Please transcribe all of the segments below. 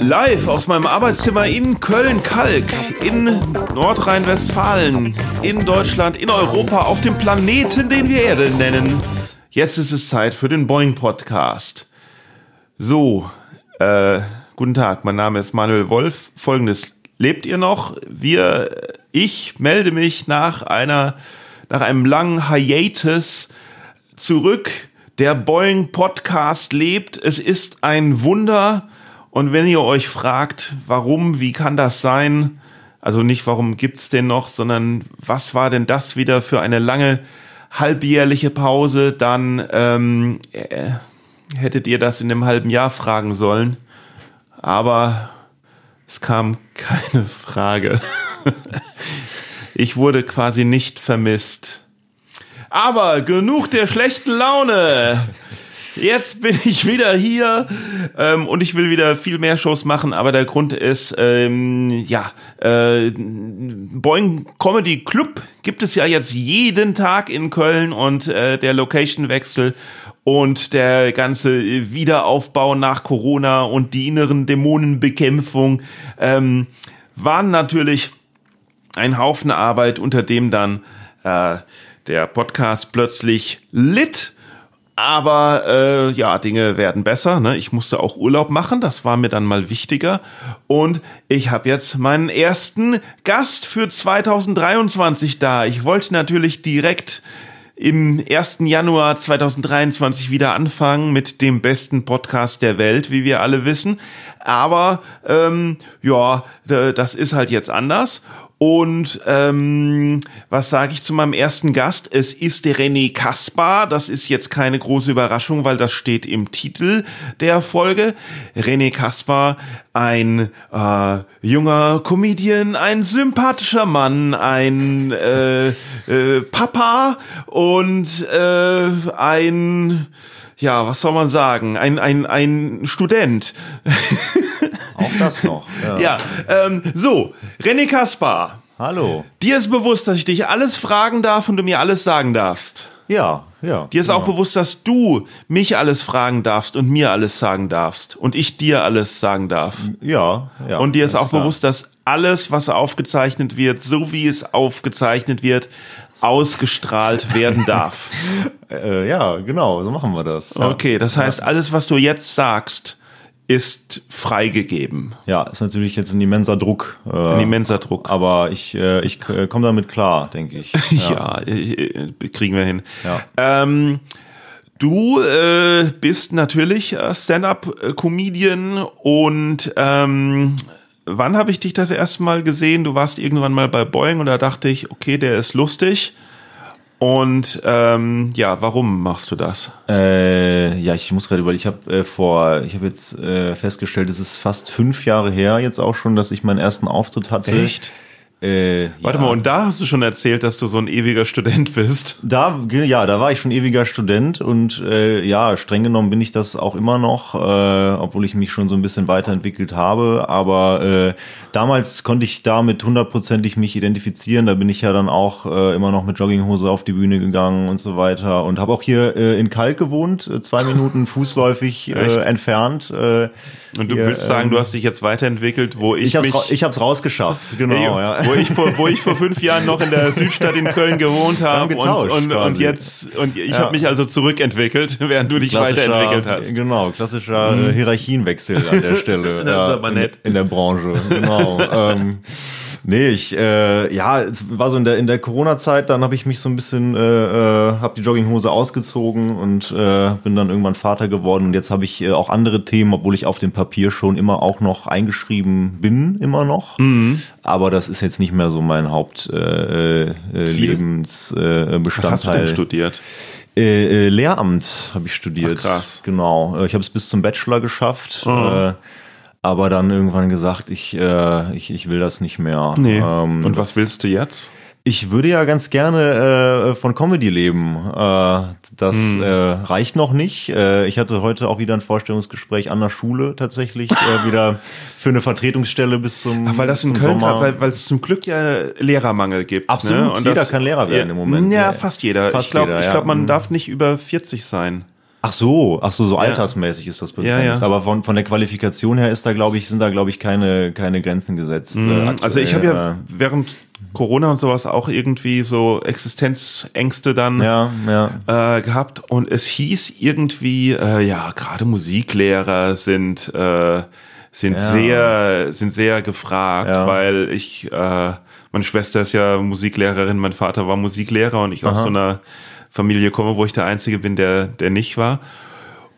Live aus meinem Arbeitszimmer in Köln-Kalk, in Nordrhein-Westfalen, in Deutschland, in Europa, auf dem Planeten, den wir Erde nennen. Jetzt ist es Zeit für den Boeing Podcast. So, äh, guten Tag, mein Name ist Manuel Wolf. Folgendes, lebt ihr noch? Wir, ich melde mich nach einer, nach einem langen Hiatus zurück. Der Boeing Podcast lebt. Es ist ein Wunder. Und wenn ihr euch fragt, warum, wie kann das sein? Also nicht, warum gibt's den noch, sondern was war denn das wieder für eine lange halbjährliche Pause? Dann ähm, äh, hättet ihr das in einem halben Jahr fragen sollen. Aber es kam keine Frage. ich wurde quasi nicht vermisst. Aber genug der schlechten Laune. Jetzt bin ich wieder hier ähm, und ich will wieder viel mehr Shows machen, aber der Grund ist, ähm, ja, äh, Boing Comedy Club gibt es ja jetzt jeden Tag in Köln und äh, der Location-Wechsel und der ganze Wiederaufbau nach Corona und die inneren Dämonenbekämpfung ähm, waren natürlich ein Haufen Arbeit, unter dem dann äh, der Podcast plötzlich litt aber äh, ja, Dinge werden besser. Ne? Ich musste auch Urlaub machen, das war mir dann mal wichtiger. Und ich habe jetzt meinen ersten Gast für 2023 da. Ich wollte natürlich direkt im 1. Januar 2023 wieder anfangen mit dem besten Podcast der Welt, wie wir alle wissen. Aber ähm, ja, das ist halt jetzt anders. Und ähm, was sage ich zu meinem ersten Gast? Es ist der René Kaspar. Das ist jetzt keine große Überraschung, weil das steht im Titel der Folge. René Kaspar, ein äh, junger Comedian, ein sympathischer Mann, ein äh, äh, Papa und äh, ein ja, was soll man sagen? Ein, ein, ein Student. Auch das noch. Ja, ähm, so, René Kaspar. Hallo. Dir ist bewusst, dass ich dich alles fragen darf und du mir alles sagen darfst. Ja, ja. Dir ist genau. auch bewusst, dass du mich alles fragen darfst und mir alles sagen darfst und ich dir alles sagen darf. Ja, ja. Und dir ist auch klar. bewusst, dass alles, was aufgezeichnet wird, so wie es aufgezeichnet wird, ausgestrahlt werden darf. äh, ja, genau, so machen wir das. Ja. Okay, das heißt, alles, was du jetzt sagst, ist freigegeben. Ja, ist natürlich jetzt ein immenser Druck. Äh, ein immenser Druck. Aber ich, äh, ich äh, komme damit klar, denke ich. Ja, ja äh, kriegen wir hin. Ja. Ähm, du äh, bist natürlich Stand-up-Comedian und ähm, wann habe ich dich das erste Mal gesehen? Du warst irgendwann mal bei Boeing und da dachte ich, okay, der ist lustig. Und ähm, ja, warum machst du das? Äh, ja, ich muss gerade überlegen. Ich habe äh, vor, ich habe jetzt äh, festgestellt, es ist fast fünf Jahre her jetzt auch schon, dass ich meinen ersten Auftritt hatte. Echt? Äh, Warte ja. mal, und da hast du schon erzählt, dass du so ein ewiger Student bist. Da, ja, da war ich schon ewiger Student und äh, ja, streng genommen bin ich das auch immer noch, äh, obwohl ich mich schon so ein bisschen weiterentwickelt habe. Aber äh, damals konnte ich damit hundertprozentig mich identifizieren. Da bin ich ja dann auch äh, immer noch mit Jogginghose auf die Bühne gegangen und so weiter und habe auch hier äh, in Kalk gewohnt, äh, zwei Minuten fußläufig äh, entfernt. Äh, und du hier, willst sagen, ähm, du hast dich jetzt weiterentwickelt, wo ich, ich hab's mich... ich hab's rausgeschafft, genau. Ey, ja. wo, ich vor, wo ich vor fünf Jahren noch in der Südstadt in Köln gewohnt habe und, und, und jetzt... Und ich ja. habe mich also zurückentwickelt, während du dich weiterentwickelt hast. Genau, klassischer mhm. Hierarchienwechsel an der Stelle. das ist aber nett. In, in der Branche, genau. ähm, Nee, ich, äh, ja, es war so in der, in der Corona-Zeit, dann habe ich mich so ein bisschen, äh, äh, habe die Jogginghose ausgezogen und äh, bin dann irgendwann Vater geworden und jetzt habe ich äh, auch andere Themen, obwohl ich auf dem Papier schon immer auch noch eingeschrieben bin, immer noch. Mhm. Aber das ist jetzt nicht mehr so mein Hauptlebensbestandteil. Äh, äh, Was hast du denn studiert? Äh, äh, Lehramt habe ich studiert. Ach, krass. Genau. Äh, ich habe es bis zum Bachelor geschafft. Mhm. Äh, aber dann irgendwann gesagt, ich, äh, ich, ich will das nicht mehr. Nee. Ähm, Und was willst du jetzt? Ich würde ja ganz gerne äh, von Comedy leben. Äh, das hm. äh, reicht noch nicht. Äh, ich hatte heute auch wieder ein Vorstellungsgespräch an der Schule tatsächlich, äh, wieder für eine Vertretungsstelle bis zum Ach, weil das in Köln Sommer. weil, weil es zum Glück ja Lehrermangel gibt. Ne? Absolut, ne? Und jeder das, kann Lehrer werden ja, im Moment. Ja, fast jeder. Fast ich glaube, ja. glaub, man mhm. darf nicht über 40 sein. Ach so, ach so, so altersmäßig ist das begrenzt. Ja, ja. Aber von, von der Qualifikation her ist da, glaube ich, sind da, glaube ich, keine, keine Grenzen gesetzt. äh, Mhm. Also ich habe ja während Corona und sowas auch irgendwie so Existenzängste dann äh, Ja, ja. äh, gehabt und es hieß irgendwie, äh, ja, gerade Musiklehrer sind, äh, sind Ja. sehr, sind sehr gefragt, Ja. weil ich, äh, meine Schwester ist ja Musiklehrerin, mein Vater war Musiklehrer und ich aus so einer Familie komme, wo ich der Einzige bin, der, der nicht war.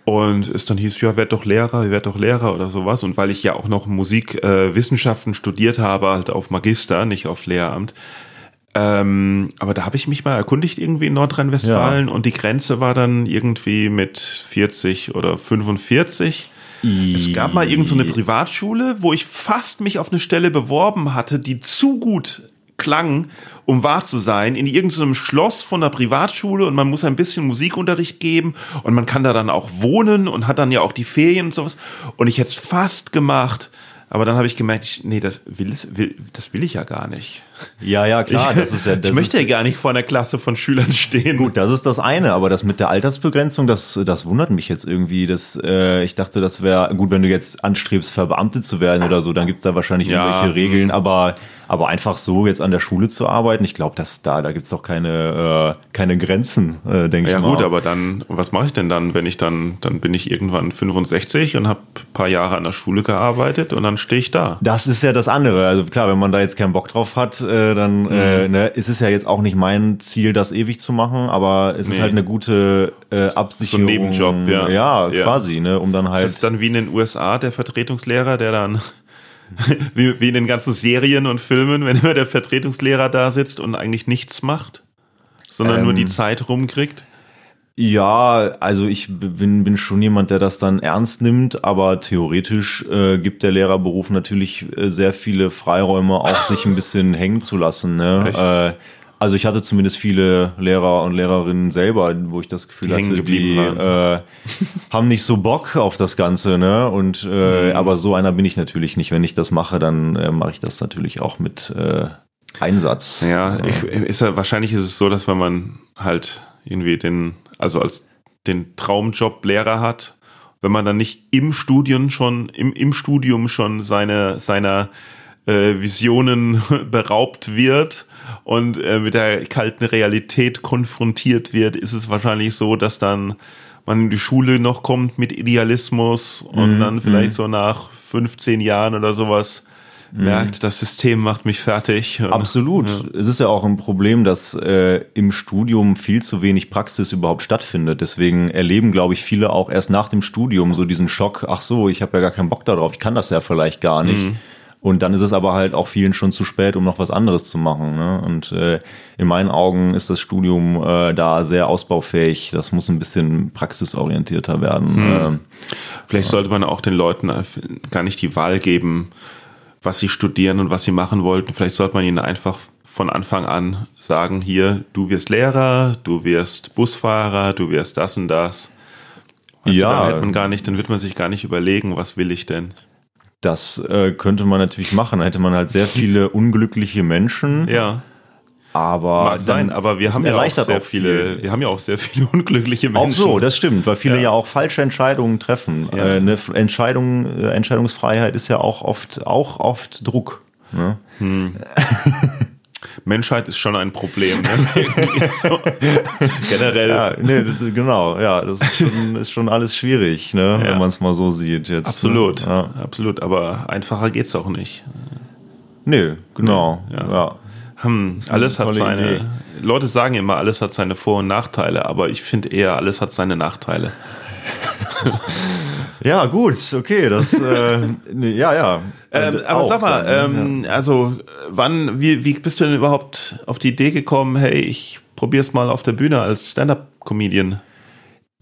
Und es dann hieß, ja, werd doch Lehrer, werd doch Lehrer oder sowas. Und weil ich ja auch noch Musikwissenschaften äh, studiert habe, halt auf Magister, nicht auf Lehramt. Ähm, aber da habe ich mich mal erkundigt irgendwie in Nordrhein-Westfalen und die Grenze war dann irgendwie mit 40 oder 45. Es gab mal irgend so eine Privatschule, wo ich fast mich auf eine Stelle beworben hatte, die zu gut klang, um wahr zu sein, in irgendeinem Schloss von einer Privatschule und man muss ein bisschen Musikunterricht geben und man kann da dann auch wohnen und hat dann ja auch die Ferien und sowas. Und ich hätte es fast gemacht, aber dann habe ich gemerkt, ich, nee, das will, will, das will ich ja gar nicht. Ja, ja, klar, das ist ja, das ich möchte ja gar nicht vor einer Klasse von Schülern stehen. Gut, das ist das eine, aber das mit der Altersbegrenzung, das, das wundert mich jetzt irgendwie. Das, äh, ich dachte, das wäre gut, wenn du jetzt anstrebst, verbeamtet zu werden oder so, dann gibt's da wahrscheinlich Ja, irgendwelche Regeln, aber, aber einfach so jetzt an der Schule zu arbeiten, ich glaube, dass da, da gibt's doch keine, äh, keine Grenzen, äh, denke Ja ich mal. gut, aber dann, was mache ich denn dann, wenn ich dann, dann bin ich irgendwann 65 und habe paar Jahre an der Schule gearbeitet und dann stehe ich da. Das ist ja das andere. Also klar, wenn man da jetzt keinen Bock drauf hat, äh, dann Mhm. äh, ne, ist es ja jetzt auch nicht mein Ziel, das ewig zu machen, aber es ist Nee. halt eine gute äh, Absicherung. Nebenjob, ja. Ja, Ja. quasi, ne, um dann Das halt. ist dann wie in den USA der Vertretungslehrer, der dann wie, wie in den ganzen Serien und Filmen, wenn immer der Vertretungslehrer da sitzt und eigentlich nichts macht, sondern Ähm. nur die Zeit rumkriegt. Ja, also ich bin, bin schon jemand, der das dann ernst nimmt, aber theoretisch äh, gibt der Lehrerberuf natürlich äh, sehr viele Freiräume, auch sich ein bisschen hängen zu lassen. Ne? Äh, also ich hatte zumindest viele Lehrer und Lehrerinnen selber, wo ich das Gefühl Die hatte, die äh, haben nicht so Bock auf das Ganze, ne? Und äh, Mhm. aber so einer bin ich natürlich nicht. Wenn ich das mache, dann äh, mache ich das natürlich auch mit äh, Einsatz. Ja, ich, ist ja, wahrscheinlich ist es so, dass wenn man halt irgendwie den, also als den Traumjob Lehrer hat, wenn man dann nicht im Studium schon, im, im Studium schon seine, seiner äh, Visionen beraubt wird und äh, mit der kalten Realität konfrontiert wird, ist es wahrscheinlich so, dass dann man in die Schule noch kommt mit Idealismus und dann vielleicht so nach 15 Jahren oder sowas merkt, das System macht mich fertig. Absolut. Es ist ja auch ein Problem, dass äh, im Studium viel zu wenig Praxis überhaupt stattfindet. Deswegen erleben, glaube ich, viele auch erst nach dem Studium so diesen Schock, ach so, ich habe ja gar keinen Bock darauf, ich kann das ja vielleicht gar nicht. Und dann ist es aber halt auch vielen schon zu spät, um noch was anderes zu machen. Ne? Und äh, in meinen Augen ist das Studium äh, da sehr ausbaufähig. Das muss ein bisschen praxisorientierter werden. Ähm, Vielleicht sollte man auch den Leuten äh, gar nicht die Wahl geben, was sie studieren und was sie machen wollten. Vielleicht sollte man ihnen einfach von Anfang an sagen, hier, du wirst Lehrer, du wirst Busfahrer, du wirst das und das. Weißt Ja. du, dann hätte man gar nicht, dann wird man sich gar nicht überlegen, was will ich denn. Das äh, könnte man natürlich machen. Da hätte man halt sehr viele unglückliche Menschen. Ja, Aber mag sein, dann- aber wir haben ja auch sehr auch viele, viel. wir haben ja auch sehr viele unglückliche Auch Menschen. so, das stimmt, weil viele Ja. ja, auch falsche Entscheidungen treffen. Ja. Äh, eine Entscheidung, äh, Entscheidungsfreiheit ist ja auch oft, auch oft Druck. Ne? Menschheit ist schon ein Problem. Ne? So. Generell. Ja, nee, genau, ja, das ist schon, ist schon alles schwierig, ne, Ja. wenn man es mal so sieht jetzt. Absolut, Ne? Ja. absolut. Aber einfacher geht's auch nicht. Nee, genau, Ja. ja. Hm, alles hat seine. Idee. Leute sagen immer, alles hat seine Vor- und Nachteile, aber ich finde eher, alles hat seine Nachteile. Ja, gut, okay, das, äh, nee, ja, ja. Ähm, aber auch sag mal, ähm, also wann, wie, wie bist du denn überhaupt auf die Idee gekommen, hey, ich probier's mal auf der Bühne als Stand-up-Comedian?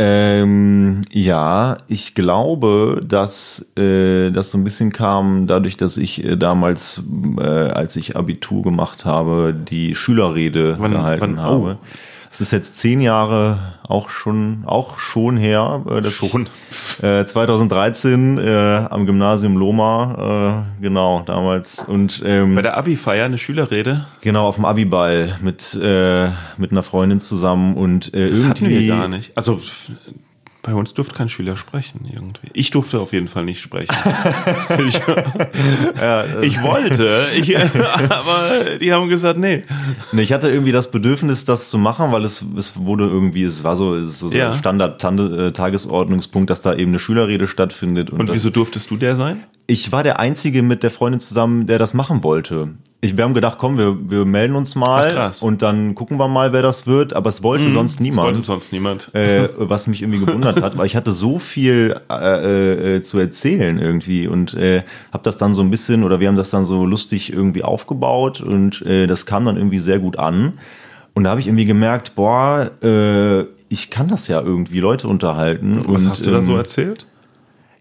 Ähm, ja, ich glaube, dass äh, das so ein bisschen kam dadurch, dass ich äh, damals, äh, als ich Abitur gemacht habe, die Schülerrede Wann- gehalten wann- oh. habe. Es ist jetzt zehn Jahre auch schon, auch schon her. Äh, Schon. Äh, 2013 äh, am Gymnasium Loma, äh, genau, damals. Und ähm, Bei der Abi-Feier eine Schülerrede? genau auf dem Abiball mit, äh, mit einer Freundin zusammen und äh, Das hatten wir irgendwie- gar nicht. Also Bei uns durfte kein Schüler sprechen irgendwie. Ich durfte auf jeden Fall nicht sprechen. ich, ja, ich, wollte, ich, aber die haben gesagt, nee. nee. Ich hatte irgendwie das Bedürfnis, das zu machen, weil es, es wurde irgendwie, es war so, es so ja. Standard-Tagesordnungspunkt, dass da eben eine Schülerrede stattfindet. Und, und wieso durftest du der sein? Ich war der Einzige mit der Freundin zusammen, der das machen wollte. Ich, wir haben gedacht, komm, wir, wir melden uns mal Ach, und dann gucken wir mal, wer das wird. Aber es wollte mhm, sonst niemand. Es wollte sonst niemand. Äh, was mich irgendwie gewundert hat, weil ich hatte so viel äh, äh, zu erzählen irgendwie und äh, habe das dann so ein bisschen oder wir haben das dann so lustig irgendwie aufgebaut und äh, das kam dann irgendwie sehr gut an. Und da habe ich irgendwie gemerkt, boah, äh, ich kann das ja irgendwie Leute unterhalten. Was und, hast du da so ähm, erzählt?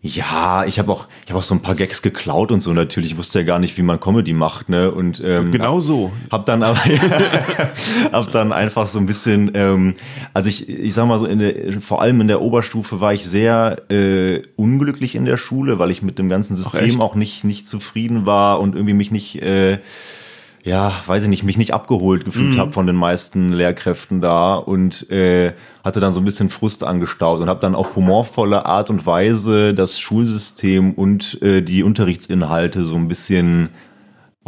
Ja, ich habe auch, ich habe auch so ein paar Gags geklaut und so natürlich. Ich wusste ja gar nicht, wie man Comedy macht, ne? Und ähm, genau so. Hab dann aber, hab dann einfach so ein bisschen, ähm, also ich, ich sag mal so, in der, vor allem in der Oberstufe war ich sehr äh, unglücklich in der Schule, weil ich mit dem ganzen System auch nicht nicht zufrieden war und irgendwie mich nicht äh, ja, weiß ich nicht, mich nicht abgeholt gefühlt mhm. habe von den meisten Lehrkräften da und äh, hatte dann so ein bisschen Frust angestaut und habe dann auf humorvolle Art und Weise das Schulsystem und äh, die Unterrichtsinhalte so ein bisschen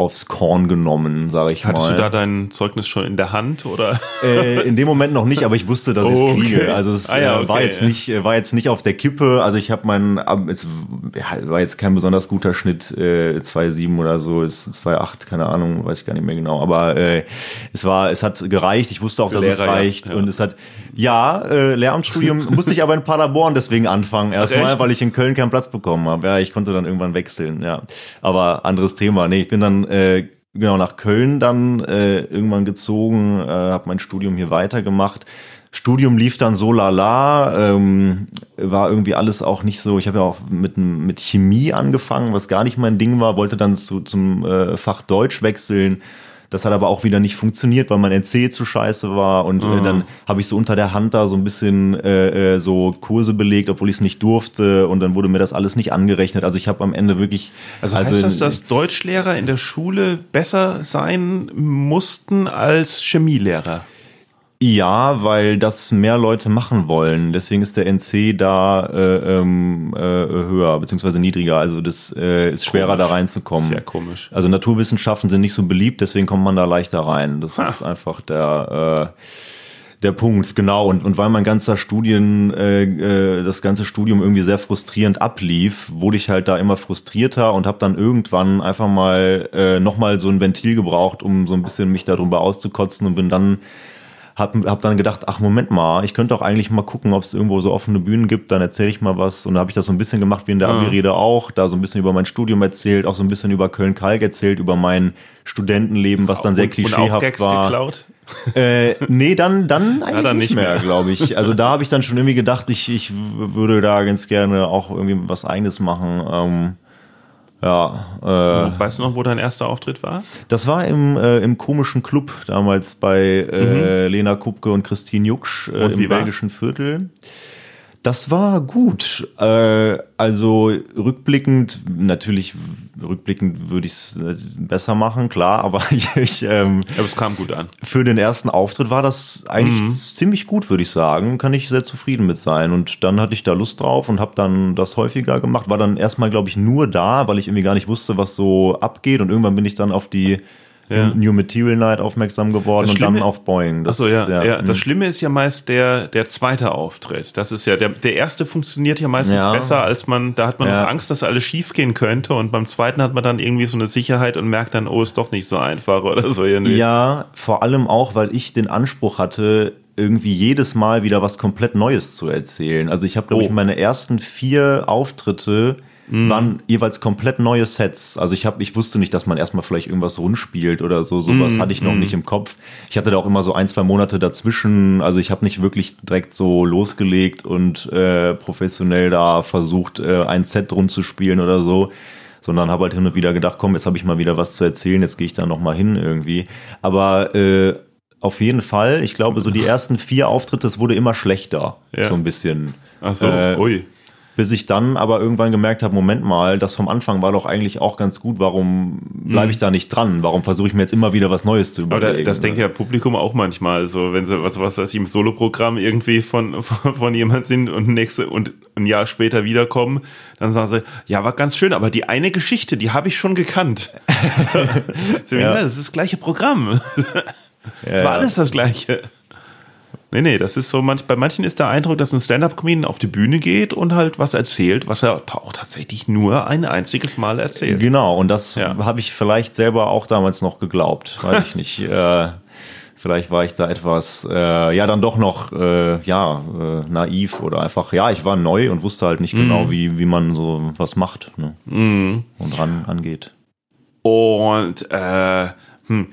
aufs Korn genommen, sage ich Hattest mal. Hattest du da dein Zeugnis schon in der Hand oder? Äh, in dem Moment noch nicht, aber ich wusste, dass ich es kriege. Okay. Also es ah, ja, okay, war jetzt ja. nicht war jetzt nicht auf der Kippe. Also ich habe meinen es war jetzt kein besonders guter Schnitt äh, 2,7 oder so, ist 2,8, keine Ahnung, weiß ich gar nicht mehr genau. Aber äh, es war es hat gereicht. Ich wusste auch, dass Lehrer, es reicht ja, und es hat ja äh, Lehramtsstudium musste ich aber in Paderborn deswegen anfangen erstmal, weil ich in Köln keinen Platz bekommen habe. Ja, ich konnte dann irgendwann wechseln. Ja, aber anderes Thema. Nee, ich bin dann äh, genau nach Köln dann äh, irgendwann gezogen, äh, habe mein Studium hier weitergemacht. Studium lief dann so lala, ähm, war irgendwie alles auch nicht so. Ich habe ja auch mit, mit Chemie angefangen, was gar nicht mein Ding war, wollte dann zu, zum äh, Fach Deutsch wechseln das hat aber auch wieder nicht funktioniert, weil mein NC zu scheiße war. Und mhm. äh, dann habe ich so unter der Hand da so ein bisschen äh, äh, so Kurse belegt, obwohl ich es nicht durfte. Und dann wurde mir das alles nicht angerechnet. Also ich habe am Ende wirklich. Also, also heißt das, dass Deutschlehrer in der Schule besser sein mussten als Chemielehrer? Ja, weil das mehr Leute machen wollen. Deswegen ist der NC da äh, ähm, äh, höher beziehungsweise niedriger. Also das äh, ist schwerer komisch. da reinzukommen. Sehr komisch. Also Naturwissenschaften sind nicht so beliebt, deswegen kommt man da leichter rein. Das ha. ist einfach der äh, der Punkt, genau. Und, und weil mein ganzer Studien, äh, äh, das ganze Studium irgendwie sehr frustrierend ablief, wurde ich halt da immer frustrierter und habe dann irgendwann einfach mal äh, nochmal so ein Ventil gebraucht, um so ein bisschen mich darüber auszukotzen und bin dann hab, hab dann gedacht, ach Moment mal, ich könnte auch eigentlich mal gucken, ob es irgendwo so offene Bühnen gibt, dann erzähle ich mal was. Und da habe ich das so ein bisschen gemacht wie in der ah. Abi-Rede auch, da so ein bisschen über mein Studium erzählt, auch so ein bisschen über Köln-Kalk erzählt, über mein Studentenleben, was dann sehr und, klischeehaft und auch Gags war. Geklaut? Äh, nee, dann, dann eigentlich ja, dann nicht mehr, mehr. glaube ich. Also da habe ich dann schon irgendwie gedacht, ich, ich würde da ganz gerne auch irgendwie was eigenes machen. Ähm, ja. Äh, weißt du noch, wo dein erster Auftritt war? Das war im, äh, im komischen Club damals bei äh, mhm. Lena Kupke und Christine Jucksch äh, im belgischen Viertel. Das war gut. Äh, also rückblickend, natürlich rückblickend würde ich es äh, besser machen, klar, aber ich, ähm, aber es kam gut an. Für den ersten Auftritt war das eigentlich mhm. ziemlich gut, würde ich sagen. Kann ich sehr zufrieden mit sein. Und dann hatte ich da Lust drauf und habe dann das häufiger gemacht. War dann erstmal, glaube ich, nur da, weil ich irgendwie gar nicht wusste, was so abgeht. Und irgendwann bin ich dann auf die ja. New Material Night aufmerksam geworden und dann auf Boeing. Das, Achso, ja, ja, ja. Das mhm. Schlimme ist ja meist der, der zweite Auftritt. Das ist ja, der, der erste funktioniert ja meistens ja. besser, als man, da hat man noch Angst, dass alles schief gehen könnte und beim zweiten hat man dann irgendwie so eine Sicherheit und merkt dann, oh, ist doch nicht so einfach oder so irgendwie. Ja, vor allem auch, weil ich den Anspruch hatte, irgendwie jedes Mal wieder was komplett Neues zu erzählen. Also ich habe, glaube oh. ich, meine ersten vier Auftritte mhm. waren jeweils komplett neue Sets. Also ich habe, ich wusste nicht, dass man erstmal vielleicht irgendwas rund spielt oder so. Sowas mhm. hatte ich noch mhm. nicht im Kopf. Ich hatte da auch immer so ein, zwei Monate dazwischen. Also ich habe nicht wirklich direkt so losgelegt und äh, professionell da versucht, äh, ein Set rund zu spielen oder so sondern habe halt hin und wieder gedacht, komm, jetzt habe ich mal wieder was zu erzählen, jetzt gehe ich da noch mal hin irgendwie. Aber äh, auf jeden Fall, ich glaube, so die ersten vier Auftritte, es wurde immer schlechter, ja. so ein bisschen. Ach so, äh, ui. Bis ich dann aber irgendwann gemerkt habe, Moment mal, das vom Anfang war doch eigentlich auch ganz gut, warum bleibe ich da nicht dran? Warum versuche ich mir jetzt immer wieder was Neues zu überlegen? Aber das denkt ja Publikum auch manchmal, so wenn sie was was weiß ich im Soloprogramm irgendwie von von, von jemand sind und nächste und ein Jahr später wiederkommen, dann sagen sie, ja, war ganz schön, aber die eine Geschichte, die habe ich schon gekannt. so, ja. das ist das gleiche Programm. Es Ja, war alles das gleiche. Nee, nee, das ist so, manch, bei manchen ist der Eindruck, dass ein Stand-Up-Comedian auf die Bühne geht und halt was erzählt, was er auch tatsächlich nur ein einziges Mal erzählt. Genau, und das Ja. habe ich vielleicht selber auch damals noch geglaubt. Weiß ich nicht. Äh, vielleicht war ich da etwas, äh, ja, dann doch noch, äh, ja, äh, naiv oder einfach, ja, ich war neu und wusste halt nicht genau, wie, wie man so was macht ne? und ran angeht. Und äh, hm,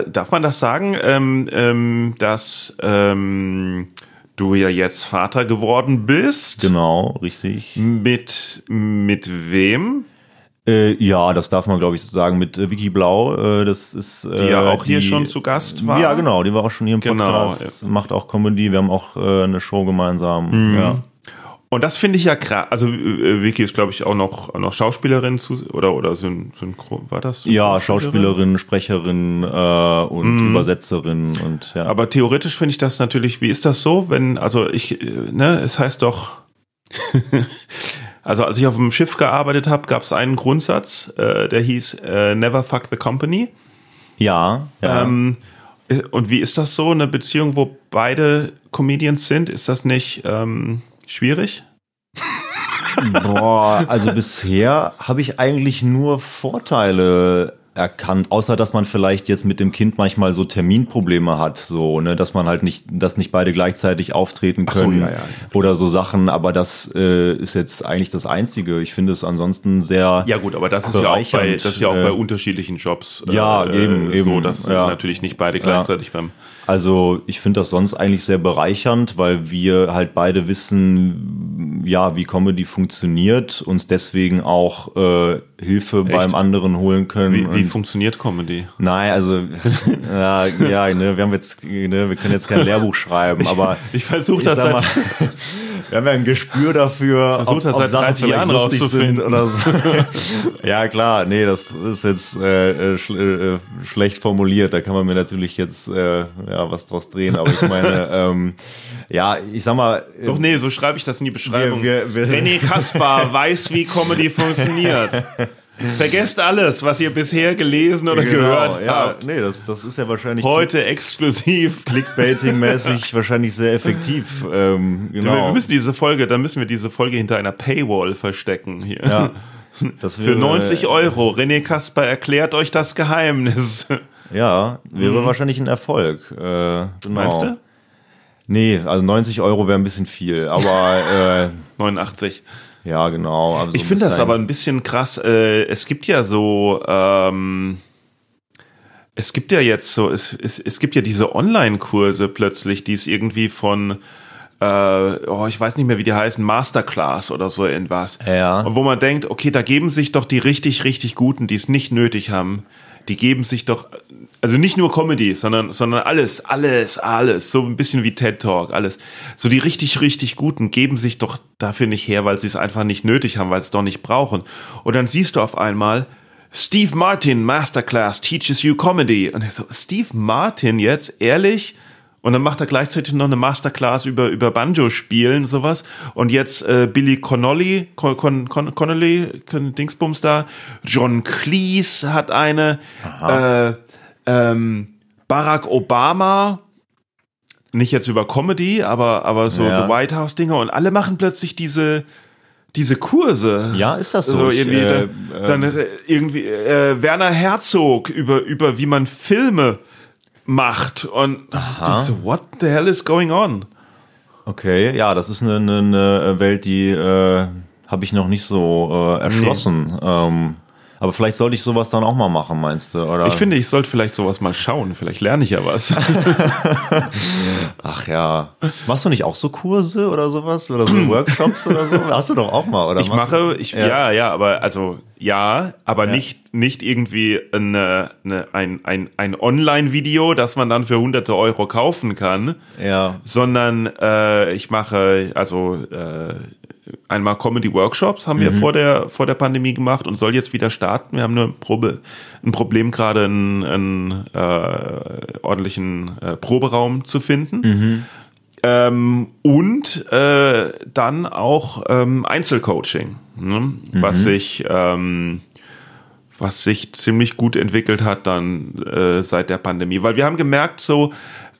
darf man das sagen, ähm, ähm, dass ähm, du ja jetzt Vater geworden bist? Genau, richtig. Mit mit wem? Äh, ja, das darf man, glaube ich, sagen mit äh, Vicky Blau. Äh, das ist äh, Die ja auch hier schon zu Gast war. Ja, genau, die war auch schon hier im Genau, Podcast. Macht auch Comedy. Wir haben auch äh, eine Show gemeinsam. Ja. Und das finde ich ja krass. Also äh, Vicky ist, glaube ich, auch noch, noch Schauspielerin zu, oder oder Syn Synchron, war das? Ja? Schauspielerin, Sprecherin äh, und Übersetzerin und ja. Aber theoretisch finde ich das natürlich, wie ist das so, wenn, also ich, äh, ne, es heißt doch, also als ich auf dem Schiff gearbeitet habe, gab es einen Grundsatz, äh, der hieß äh, Never fuck the company. ja, ja. Ähm, äh, und wie ist das so, eine Beziehung, wo beide Comedians sind? Ist das nicht ähm, schwierig? Boah, also bisher habe ich eigentlich nur Vorteile erkannt, außer dass man vielleicht jetzt mit dem Kind manchmal so Terminprobleme hat, so, ne, dass man halt nicht, dass nicht beide gleichzeitig auftreten Ach so, können ja, ja. oder so Sachen, aber das äh, ist jetzt eigentlich das Einzige. Ich finde es ansonsten sehr Ja gut, aber das ist ja auch bei, das ist ja auch äh, bei unterschiedlichen Jobs. äh, Ja, eben, eben, So, dass ja. natürlich nicht beide gleichzeitig beim Also ich finde das sonst eigentlich sehr bereichernd, weil wir halt beide wissen, ja, wie Comedy funktioniert, uns deswegen auch äh, Hilfe beim anderen holen können. Wie, wie funktioniert Comedy? Nein, also ja, ja ne, wir haben jetzt, ne, wir können jetzt kein Lehrbuch schreiben, aber Ich versuche ich das sag seit mal, wir haben ja ein Gespür dafür, versuch das seit Sachen 30 vielleicht Jahren rauszufinden. oder so. ja klar, nee, das ist jetzt äh, äh, schl äh, schlecht formuliert. Da kann man mir natürlich jetzt äh, ja was draus drehen, aber ich meine, ähm, ja, ich sag mal, äh, Doch, nee, so schreibe ich das in die Beschreibung. Wir- wir- wir- René Kaspar weiß, wie Comedy funktioniert. Vergesst alles, was ihr bisher gelesen oder gehört Genau, ja, habt. nee, das, das ist ja wahrscheinlich Heute exklusiv. Clickbaiting-mäßig wahrscheinlich sehr effektiv. Ähm, Wir- genau. Wir müssen diese Folge, dann müssen wir diese Folge hinter einer Paywall verstecken hier. ja, das Für wäre- 90 Euro. René Kasper erklärt euch das Geheimnis. Ja, wäre wahrscheinlich ein Erfolg. Äh, genau. Mhm. Meinst du? Nee, also 90 Euro wäre ein bisschen viel, aber 89. äh, ja, genau. Also Ich so finde das aber ein bisschen krass. Äh, es gibt ja so, ähm, es gibt ja jetzt so, es, es, es gibt ja diese Online-Kurse plötzlich, die es irgendwie von, äh, oh, ich weiß nicht mehr, wie die heißen, Masterclass oder so irgendwas. Ja. Und wo man denkt, okay, da geben sich doch die richtig, richtig Guten, die es nicht nötig haben, die geben sich doch, also nicht nur Comedy, sondern, sondern alles, alles, alles, so ein bisschen wie TED Talk, alles. So die richtig, richtig Guten geben sich doch dafür nicht her, weil sie es einfach nicht nötig haben, weil sie es doch nicht brauchen. Und dann siehst du auf einmal, Steve Martin Masterclass teaches you Comedy. Und ich so, Steve Martin jetzt, ehrlich? Und dann macht er gleichzeitig noch eine Masterclass über, über Banjo spielen, sowas. Und jetzt äh, Billy Connolly, Con, Con, Con, Connolly, Con, Dingsbums da. John Cleese hat eine. Äh, ähm, Barack Obama. Nicht jetzt über Comedy, aber, aber so Ja. The White House Dinger. Und alle machen plötzlich diese, diese Kurse. Ja, ist das so? So Ich, irgendwie, äh, dann, dann äh, irgendwie äh, Werner Herzog über, über wie man Filme macht. Und denkst so, what the hell is going on? Okay, ja, das ist eine, eine, Welt, die äh, habe ich noch nicht so äh, erschlossen. Ähm, aber vielleicht sollte ich sowas dann auch mal machen, meinst du? Oder? Ich finde, ich sollte vielleicht sowas mal schauen. Vielleicht lerne ich ja was. Ach ja. Machst du nicht auch so Kurse oder sowas? Oder so Workshops oder so? Hast du doch auch mal, oder? Ich mache, ich, ja. ja, aber also ja, aber nicht, nicht irgendwie eine, eine, ein, ein, ein Online-Video, das man dann für hunderte Euro kaufen kann, Ja. sondern äh, ich mache also äh, einmal Comedy-Workshops haben wir vor der, vor der Pandemie gemacht und soll jetzt wieder starten. Wir haben nur ein, Probe, ein Problem, gerade einen, einen äh, ordentlichen äh, Proberaum zu finden. Ähm, und äh, dann auch ähm, Einzelcoaching, ne? was sich ähm, was sich ziemlich gut entwickelt hat dann äh, seit der Pandemie, weil wir haben gemerkt, so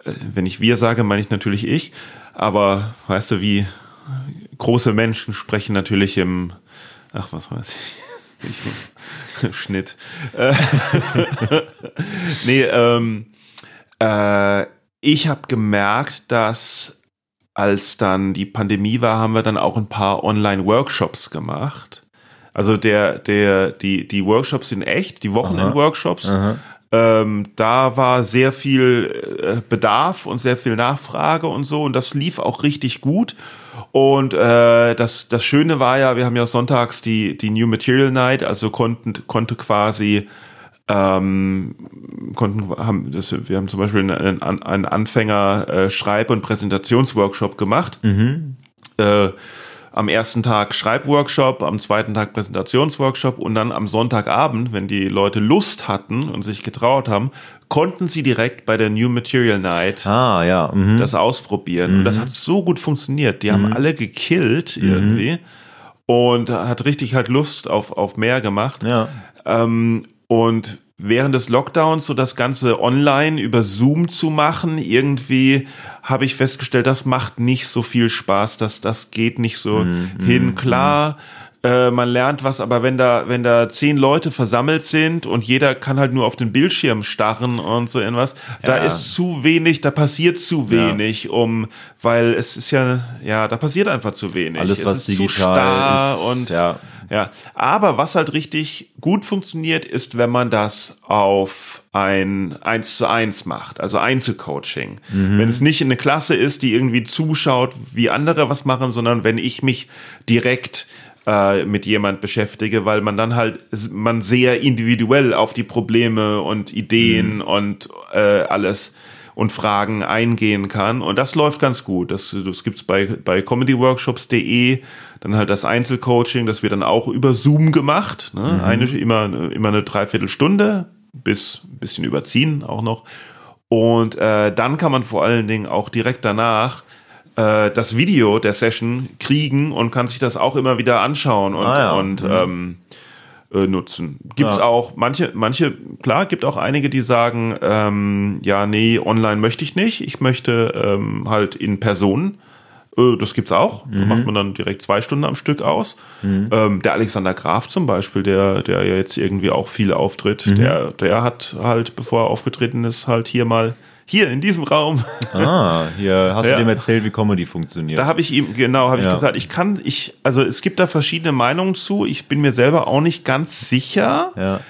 äh, wenn ich wir sage, meine ich natürlich ich, aber weißt du, wie große Menschen sprechen natürlich im ach was weiß ich, ich Schnitt. Nee, ähm, äh, ich habe gemerkt, dass als dann die Pandemie war, haben wir dann auch ein paar Online-Workshops gemacht. Also der, der, die, die Workshops sind echt, die Wochenend-Workshops. Ähm, da war sehr viel äh, Bedarf und sehr viel Nachfrage und so und das lief auch richtig gut. Und äh, das, das Schöne war ja, wir haben ja sonntags die, die New Material Night, also konnten, konnte quasi ähm, konnten haben das, wir haben zum Beispiel einen, einen Anfänger äh, Schreib- und Präsentationsworkshop gemacht. Äh, am ersten Tag Schreibworkshop, am zweiten Tag Präsentationsworkshop und dann am Sonntagabend, wenn die Leute Lust hatten und sich getraut haben, konnten sie direkt bei der New Material Night Ah, ja. Mhm. das ausprobieren. Und das hat so gut funktioniert. Die haben alle gekillt irgendwie und hat richtig halt Lust auf, auf mehr gemacht. Ja. Ähm, und während des Lockdowns so das Ganze online über Zoom zu machen, irgendwie habe ich festgestellt, das macht nicht so viel Spaß, das, das geht nicht so hin. Klar, äh, man lernt was, aber wenn da, wenn da zehn Leute versammelt sind und jeder kann halt nur auf den Bildschirm starren und so irgendwas, da Ja. ist zu wenig, da passiert zu wenig, um, weil es ist ja, ja, da passiert einfach zu wenig. Alles, es was ist digital zu starr ist, und ja. ja, aber was halt richtig gut funktioniert, ist, wenn man das auf ein 1 zu 1 macht, also Einzelcoaching. Wenn es nicht in eine Klasse ist, die irgendwie zuschaut, wie andere was machen, sondern wenn ich mich direkt äh, mit jemand beschäftige, weil man dann halt, man sehr individuell auf die Probleme und Ideen und äh, alles und Fragen eingehen kann. Und das läuft ganz gut. Das, das gibt's bei, bei comedyworkshops.de. Dann halt das Einzelcoaching, das wird dann auch über Zoom gemacht. Ne? Eine, immer, immer eine Dreiviertelstunde bis ein bisschen überziehen auch noch. Und äh, dann kann man vor allen Dingen auch direkt danach äh, das Video der Session kriegen und kann sich das auch immer wieder anschauen und, Ah ja. und ähm, äh, nutzen. Gibt's Ja. auch manche, manche, klar, gibt auch einige, die sagen, ähm, ja, nee, online möchte ich nicht, ich möchte ähm, halt in Person. Äh, das gibt's auch. Da macht man dann direkt zwei Stunden am Stück aus. Ähm, der Alexander Graf zum Beispiel, der, der ja jetzt irgendwie auch viel auftritt, der, der hat halt, bevor er aufgetreten ist, halt hier mal, hier in diesem Raum, Ah, hier hast Ja. du dem erzählt, wie Comedy funktioniert. Da habe ich ihm, genau, habe ich Ja. gesagt, ich kann, ich, also es gibt da verschiedene Meinungen zu. Ich bin mir selber auch nicht ganz sicher. ja.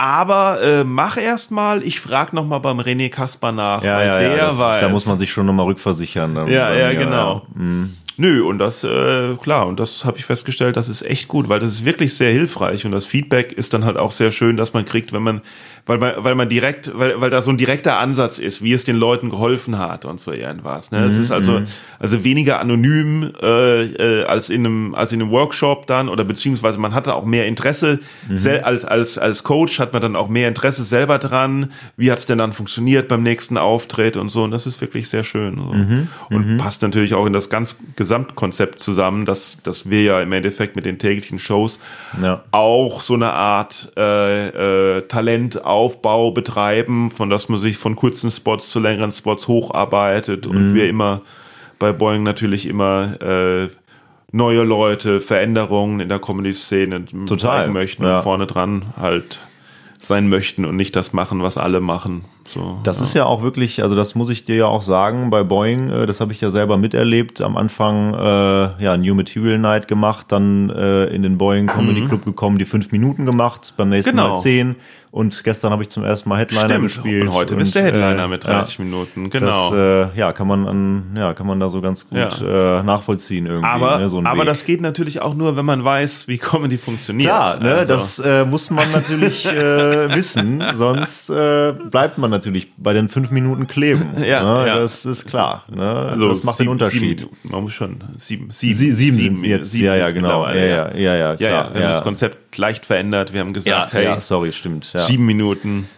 Aber äh, mach erst mal, ich frage noch mal beim René Kasper nach, Ja, weil ja, der ja, das, weiß. da muss man sich schon nochmal rückversichern. Dann, ja, dann, ja, genau. Mhm. Nö, und das, äh, klar, und das habe ich festgestellt, das ist echt gut, weil das ist wirklich sehr hilfreich und das Feedback ist dann halt auch sehr schön, dass man kriegt, wenn man, weil man, weil man direkt, weil, weil da so ein direkter Ansatz ist, wie es den Leuten geholfen hat und so irgendwas. Ne? Es ist also, also weniger anonym äh, äh, als in einem, als in einem Workshop dann, oder beziehungsweise man hatte auch mehr Interesse, sel- als, als, als Coach hat man dann auch mehr Interesse selber dran, wie hat's denn dann funktioniert beim nächsten Auftritt und so, und das ist wirklich sehr schön. So. Und passt natürlich auch in das ganz Gesamtkonzept zusammen, dass, dass wir ja im Endeffekt mit den täglichen Shows Ja. auch so eine Art äh, äh, Talentaufbau betreiben, von dass man sich von kurzen Spots zu längeren Spots hocharbeitet Mhm. und wir immer bei Boeing natürlich immer äh, neue Leute, Veränderungen in der Comedy-Szene Total, zeigen möchten ja. und vorne dran halt sein möchten und nicht das machen, was alle machen. So, Das ja. ist ja auch wirklich, also das muss ich dir ja auch sagen, bei Boeing, äh, das habe ich ja selber miterlebt, am Anfang äh, ja New Material Night gemacht, dann äh, in den Boeing Comedy Club gekommen, die fünf Minuten gemacht, beim nächsten Genau. Mal zehn Und gestern habe ich zum ersten Mal Headliner Stimmt. gespielt. Und heute bist du äh, Headliner mit 30 ja, Minuten, genau. Das, äh, ja, kann man an, ja, kann man da so ganz gut Ja. äh, nachvollziehen irgendwie. aber ne, so aber Weg. das geht natürlich auch nur, wenn man weiß, wie Comedy funktioniert. Klar, ne, Also, das äh, muss man natürlich äh, wissen, sonst äh, bleibt man natürlich bei den fünf Minuten kleben. Ja, ne, ja. Das ist klar. Ne? also das macht sieben, den Unterschied. Sieben, man muss schon sieben, sieben, Sie, sieben, sind jetzt. sieben ja, ja, genau. Ja, ja, ja, ja, Ja, klar. ja, wir haben das Konzept leicht verändert. Wir haben ja, gesagt, hey, ja, sorry, stimmt. Ja, sieben Minuten,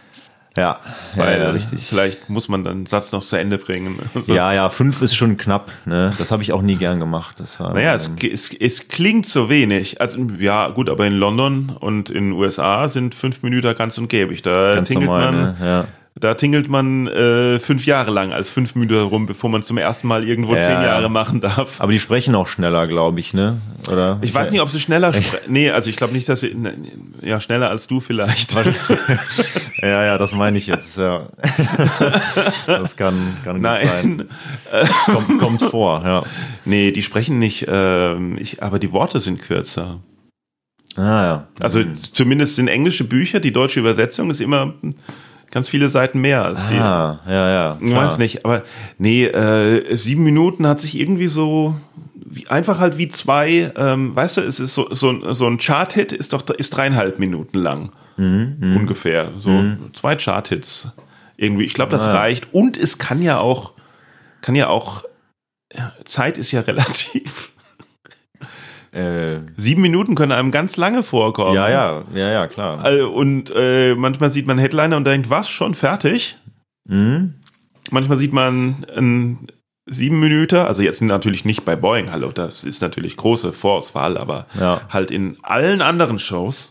ja, weil ja, richtig. vielleicht muss man dann den Satz noch zu Ende bringen. So. Ja, ja, fünf ist schon knapp. Ne? Das habe ich auch nie gern gemacht. Das war, Naja, es, es, es klingt so wenig. Also ja, gut, aber in London und in den USA sind fünf Minuten ganz und gäbig. Da ganz tingelt normal. man, Ne? Ja. Da tingelt man äh, fünf Jahre lang als fünf Minuten rum, bevor man zum ersten Mal irgendwo Ja, zehn ja. Jahre machen darf. Aber die sprechen auch schneller, glaube ich, ne? Oder? Ich weiß nicht, ob sie schneller sprechen. Nee, also ich glaube nicht, dass sie. ne, Ja, schneller als du vielleicht. Ja, ja, das meine ich jetzt. Ja. Das kann, kann gut sein. Nein. Kommt, kommt vor, ja. Nee, die sprechen nicht, ähm, ich, aber die Worte sind kürzer. Ah, ja. Also zumindest in englische Bücher, die deutsche Übersetzung ist immer ganz viele Seiten mehr als die. Ah, ja, ja. Ich weiß nicht, aber nee, äh, sieben Minuten hat sich irgendwie so wie, einfach halt wie zwei, ähm, weißt du, es ist so, so, so ein Chart-Hit ist doch ist dreieinhalb Minuten lang. Mhm, Ungefähr. So zwei Chart-Hits. Irgendwie. Ich glaube, das Ah. reicht. Und es kann ja auch, kann ja auch, Zeit ist ja relativ. Äh, Sieben Minuten können einem ganz lange vorkommen. ja, ja, ja, ja, klar. Äh, Und äh, manchmal sieht man Headliner und denkt, was, schon fertig? Mhm. Manchmal sieht man einen sieben Minuten, also jetzt natürlich nicht bei Boeing, hallo, das ist natürlich große Vorauswahl, aber Ja. halt in allen anderen Shows.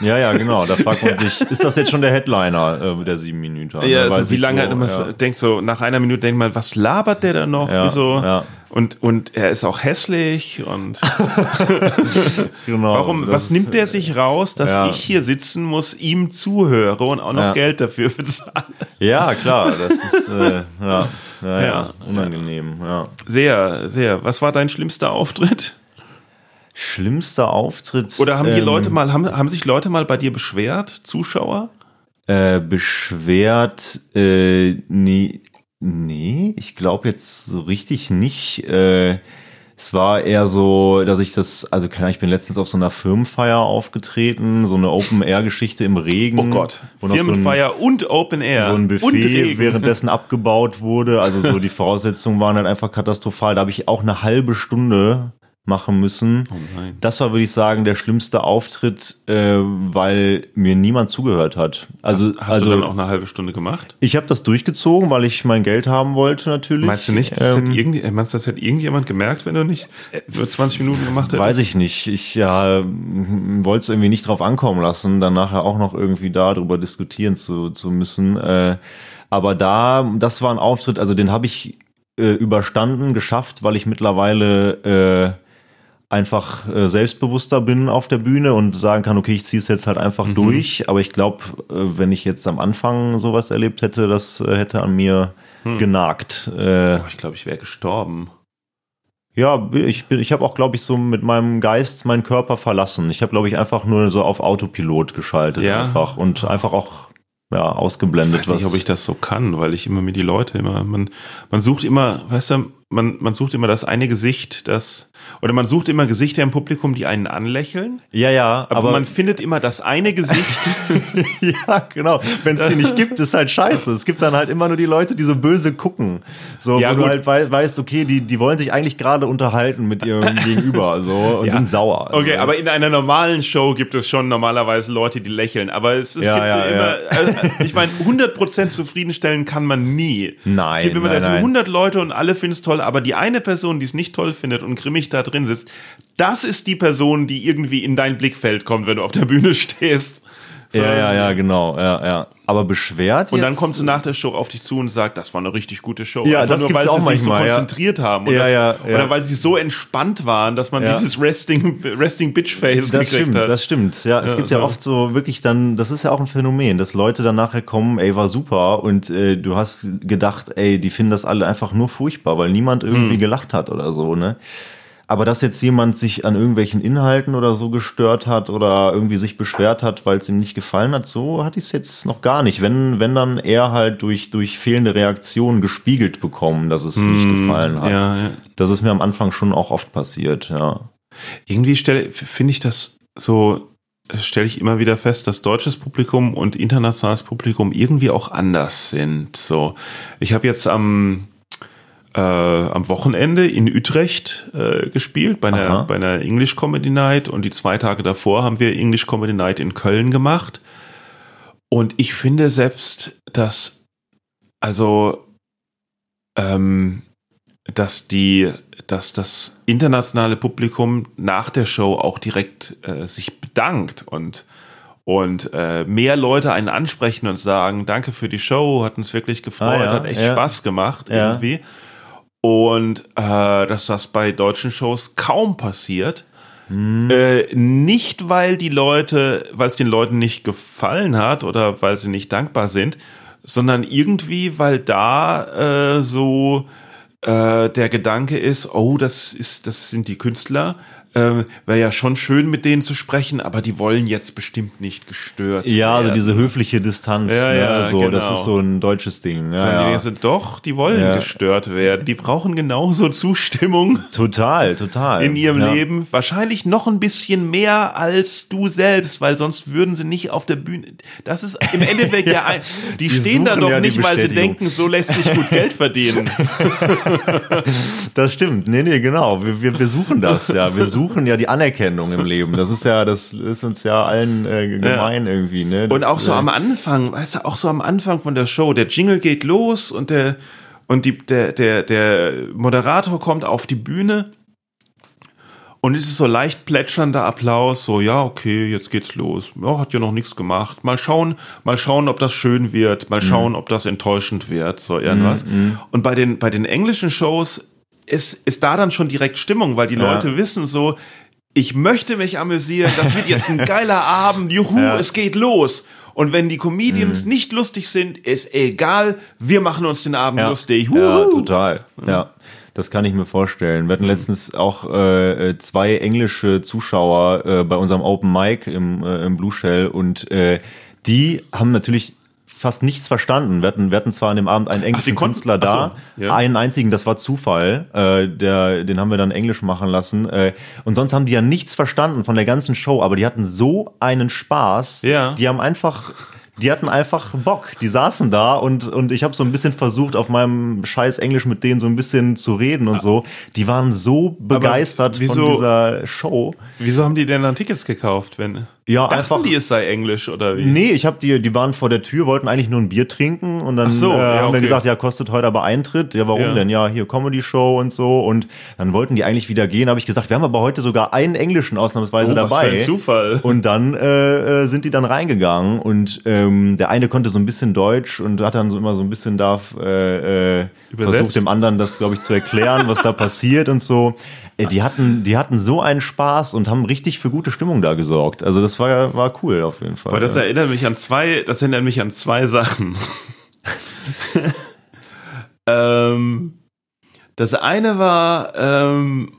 Ja, ja, genau. Da fragt man sich, ist das jetzt schon der Headliner äh, der sieben Minuten? Ja, also wie lange, so, man ja. denkt so, nach einer Minute denkt man, was labert der da noch? Ja, Wieso? ja. Und, und er ist auch hässlich und Genau, warum, was ist- nimmt der sich raus, dass ja. ich hier sitzen muss, ihm zuhöre und auch noch Ja. Geld dafür bezahle? Ja, klar, das ist äh, ja, ja, ja, Ja. unangenehm. Ja. Sehr, sehr. Was war dein schlimmster Auftritt? Schlimmster Auftritt. Oder haben die ähm, Leute mal, haben, haben sich Leute mal bei dir beschwert, Zuschauer? äh, beschwert? Äh, nee, nee, ich glaube jetzt so richtig nicht. Äh, es war eher so, dass ich das, also keine Ahnung, ich bin letztens auf so einer Firmenfeier aufgetreten, so eine Open-Air-Geschichte im Regen. Oh Gott. noch so ein- Firmenfeier und Open Air. so ein und Buffet Regen. währenddessen abgebaut wurde. Also so die Voraussetzungen waren halt einfach katastrophal. Da habe ich auch eine halbe Stunde machen müssen. Oh nein. Das war, würde ich sagen, der schlimmste Auftritt, äh, weil mir niemand zugehört hat. Also, Hast also du dann auch eine halbe Stunde gemacht? ich habe das durchgezogen, weil ich mein Geld haben wollte natürlich. Meinst du nicht, das, Ähm, hätte, irgend, äh, meinst du, das hätte irgendjemand gemerkt, wenn du nicht für 20 Minuten gemacht hättest? Weiß ich nicht. Ich ja, wollte es irgendwie nicht drauf ankommen lassen, dann nachher auch noch irgendwie darüber diskutieren zu, zu müssen. Äh, aber da, das war ein Auftritt, also den habe ich äh, überstanden, geschafft, weil ich mittlerweile äh, einfach äh, selbstbewusster bin auf der Bühne und sagen kann, okay, ich ziehe es jetzt halt einfach Mhm. durch. Aber ich glaube, äh, wenn ich jetzt am Anfang sowas erlebt hätte, das äh, hätte an mir Hm. genagt. Boah, ich glaube, ich wäre gestorben. ja, ich bin, ich habe auch, glaube ich, so mit meinem Geist meinen Körper verlassen. Ich habe, glaube ich, einfach nur so auf Autopilot geschaltet Ja? einfach und einfach auch ja Ich ausgeblendet. weiß nicht, ob ich das so kann, weil ich immer mir die Leute immer, man, man sucht immer, weißt du, man, man sucht immer das eine Gesicht, das, oder man sucht immer Gesichter im Publikum, die einen anlächeln, ja, ja, aber, aber, man findet immer das eine Gesicht, ja, genau. Wenn es die nicht gibt, ist halt scheiße. Es gibt dann halt immer nur die Leute, die so böse gucken. So, Ja, wo du gut. halt wei weißt, okay, die, die wollen sich eigentlich gerade unterhalten mit ihrem Gegenüber so und Ja. sind sauer. Okay, Also, aber in einer normalen Show gibt es schon normalerweise Leute, die lächeln. Aber es, es Ja, gibt ja, immer, also, ich meine, 100% zufriedenstellen kann man nie. Nein, Es gibt immer, nein, da sind nein. 100 Leute und alle finden es toll, aber die eine Person, die es nicht toll findet und grimmig da drin sitzt, das ist die Person, die irgendwie in dein Blickfeld kommt, wenn du auf der Bühne stehst. So, ja, ja, ja, genau, ja, ja. Aber beschwert Und dann kommt sie nach der Show auf dich zu und sagt, das war eine richtig gute Show. Ja, Einfach das nur, gibt's weil auch sie sich manchmal, so ja. konzentriert haben. Und Ja, das, ja, ja. Oder weil sie so entspannt waren, dass man Ja. dieses Resting, Resting Bitch Face Das gekriegt stimmt, hat. das stimmt. Ja, es Ja, gibt ja so. oft so wirklich dann, das ist ja auch ein Phänomen, dass Leute dann nachher kommen, ey, war super und äh, du hast gedacht, ey, die finden das alle einfach nur furchtbar, weil niemand irgendwie Hm. gelacht hat oder so, ne? Aber dass jetzt jemand sich an irgendwelchen Inhalten oder so gestört hat oder irgendwie sich beschwert hat, weil es ihm nicht gefallen hat, so hatte ich es jetzt noch gar nicht. Wenn, wenn dann eher halt durch, durch fehlende Reaktionen gespiegelt bekommen, dass es mm, nicht gefallen hat. Ja, ja. Das ist mir am Anfang schon auch oft passiert, ja. Irgendwie finde ich das so, stelle ich immer wieder fest, dass deutsches Publikum und internationales Publikum irgendwie auch anders sind. So, ich habe jetzt am äh, am Wochenende in Utrecht äh, gespielt bei einer, bei einer English Comedy Night und die zwei Tage davor haben wir English Comedy Night in Köln gemacht. Und ich finde selbst, dass, also, ähm, dass die, dass das internationale Publikum nach der Show auch direkt äh, sich bedankt und und äh, mehr Leute einen ansprechen und sagen, danke für die Show, hat uns wirklich gefreut, ah, ja, hat echt ja. Spaß gemacht ja. irgendwie. Und äh, dass das bei deutschen Shows kaum passiert. Hm. Äh, nicht, weil die Leute, weil es den Leuten nicht gefallen hat oder weil sie nicht dankbar sind, sondern irgendwie, weil da äh, so äh, der Gedanke ist, oh, das ist, das sind die Künstler, ähm, wäre ja schon schön, mit denen zu sprechen, aber die wollen jetzt bestimmt nicht gestört Ja, also diese höfliche Distanz, ja, ne? ja, so, genau. das ist so ein deutsches Ding. Ja, ja. Die sind doch, die wollen ja. gestört werden. Die brauchen genauso Zustimmung. Total, total. In ihrem ja. Leben. Wahrscheinlich noch ein bisschen mehr als du selbst, weil sonst würden sie nicht auf der Bühne. Das ist im Endeffekt ja ein, die, die stehen da doch nicht, weil sie denken, so lässt sich gut Geld verdienen. das stimmt. Nee, nee, genau. Wir, wir, wir suchen das, ja. Wir suchen suchen ja die Anerkennung im Leben. Das ist ja, das ist uns ja allen äh, gemein ja. irgendwie. Ne? Das, und auch so äh, am Anfang, weißt du, auch so am Anfang von der Show, der Jingle geht los und der und die, der, der, der Moderator kommt auf die Bühne und es ist so leicht plätschernder Applaus, so, ja, okay, jetzt geht's los. Ja, hat ja noch nichts gemacht. Mal schauen, mal schauen, ob das schön wird, mal mhm. schauen, mhm. ob das enttäuschend wird, so irgendwas. Mhm, mhm. Und bei den, bei den englischen Shows ist, ist da dann schon direkt Stimmung, weil die ja. Leute wissen so, ich möchte mich amüsieren, das wird jetzt ein geiler Abend, juhu, ja. es geht los. Und wenn die Comedians mhm. nicht lustig sind, ist egal, wir machen uns den Abend ja. lustig. Juhu. Ja, total. Ja. Das kann ich mir vorstellen. Wir hatten letztens auch äh, zwei englische Zuschauer äh, bei unserem Open Mic im, äh, im Blue Shell und äh, die haben natürlich fast nichts verstanden. Wir hatten, wir hatten zwar an dem Abend einen englischen Ach, Künstler da, so, ja. einen einzigen, das war Zufall, äh, der, den haben wir dann Englisch machen lassen. Äh, und sonst haben die ja nichts verstanden von der ganzen Show, aber die hatten so einen Spaß. Ja. Die haben einfach die hatten einfach Bock. Die saßen da und, und ich habe so ein bisschen versucht, auf meinem scheiß Englisch mit denen so ein bisschen zu reden und so. Die waren so begeistert wieso, von dieser Show. Wieso haben die denn dann Tickets gekauft, wenn? Ja, Dachten einfach. die, es sei Englisch oder wie? Nee, ich habe die, die waren vor der Tür, wollten eigentlich nur ein Bier trinken und dann so, äh, ja, haben okay. wir gesagt, ja, kostet heute aber Eintritt. Ja, warum ja. denn? Ja, hier Comedy Show und so und dann wollten die eigentlich wieder gehen, habe ich gesagt, wir haben aber heute sogar einen englischen ausnahmsweise oh, dabei. Was für ein Zufall. Und dann äh, äh, sind die dann reingegangen und ähm, der eine konnte so ein bisschen Deutsch und hat dann so immer so ein bisschen da äh, äh, versucht dem anderen das, glaube ich, zu erklären, was da passiert und so. Ey, die hatten, die hatten so einen Spaß und haben richtig für gute Stimmung da gesorgt. Also das war, war cool auf jeden Fall. Aber das erinnert mich an zwei, das erinnert mich an zwei Sachen. ähm, das eine war, ähm,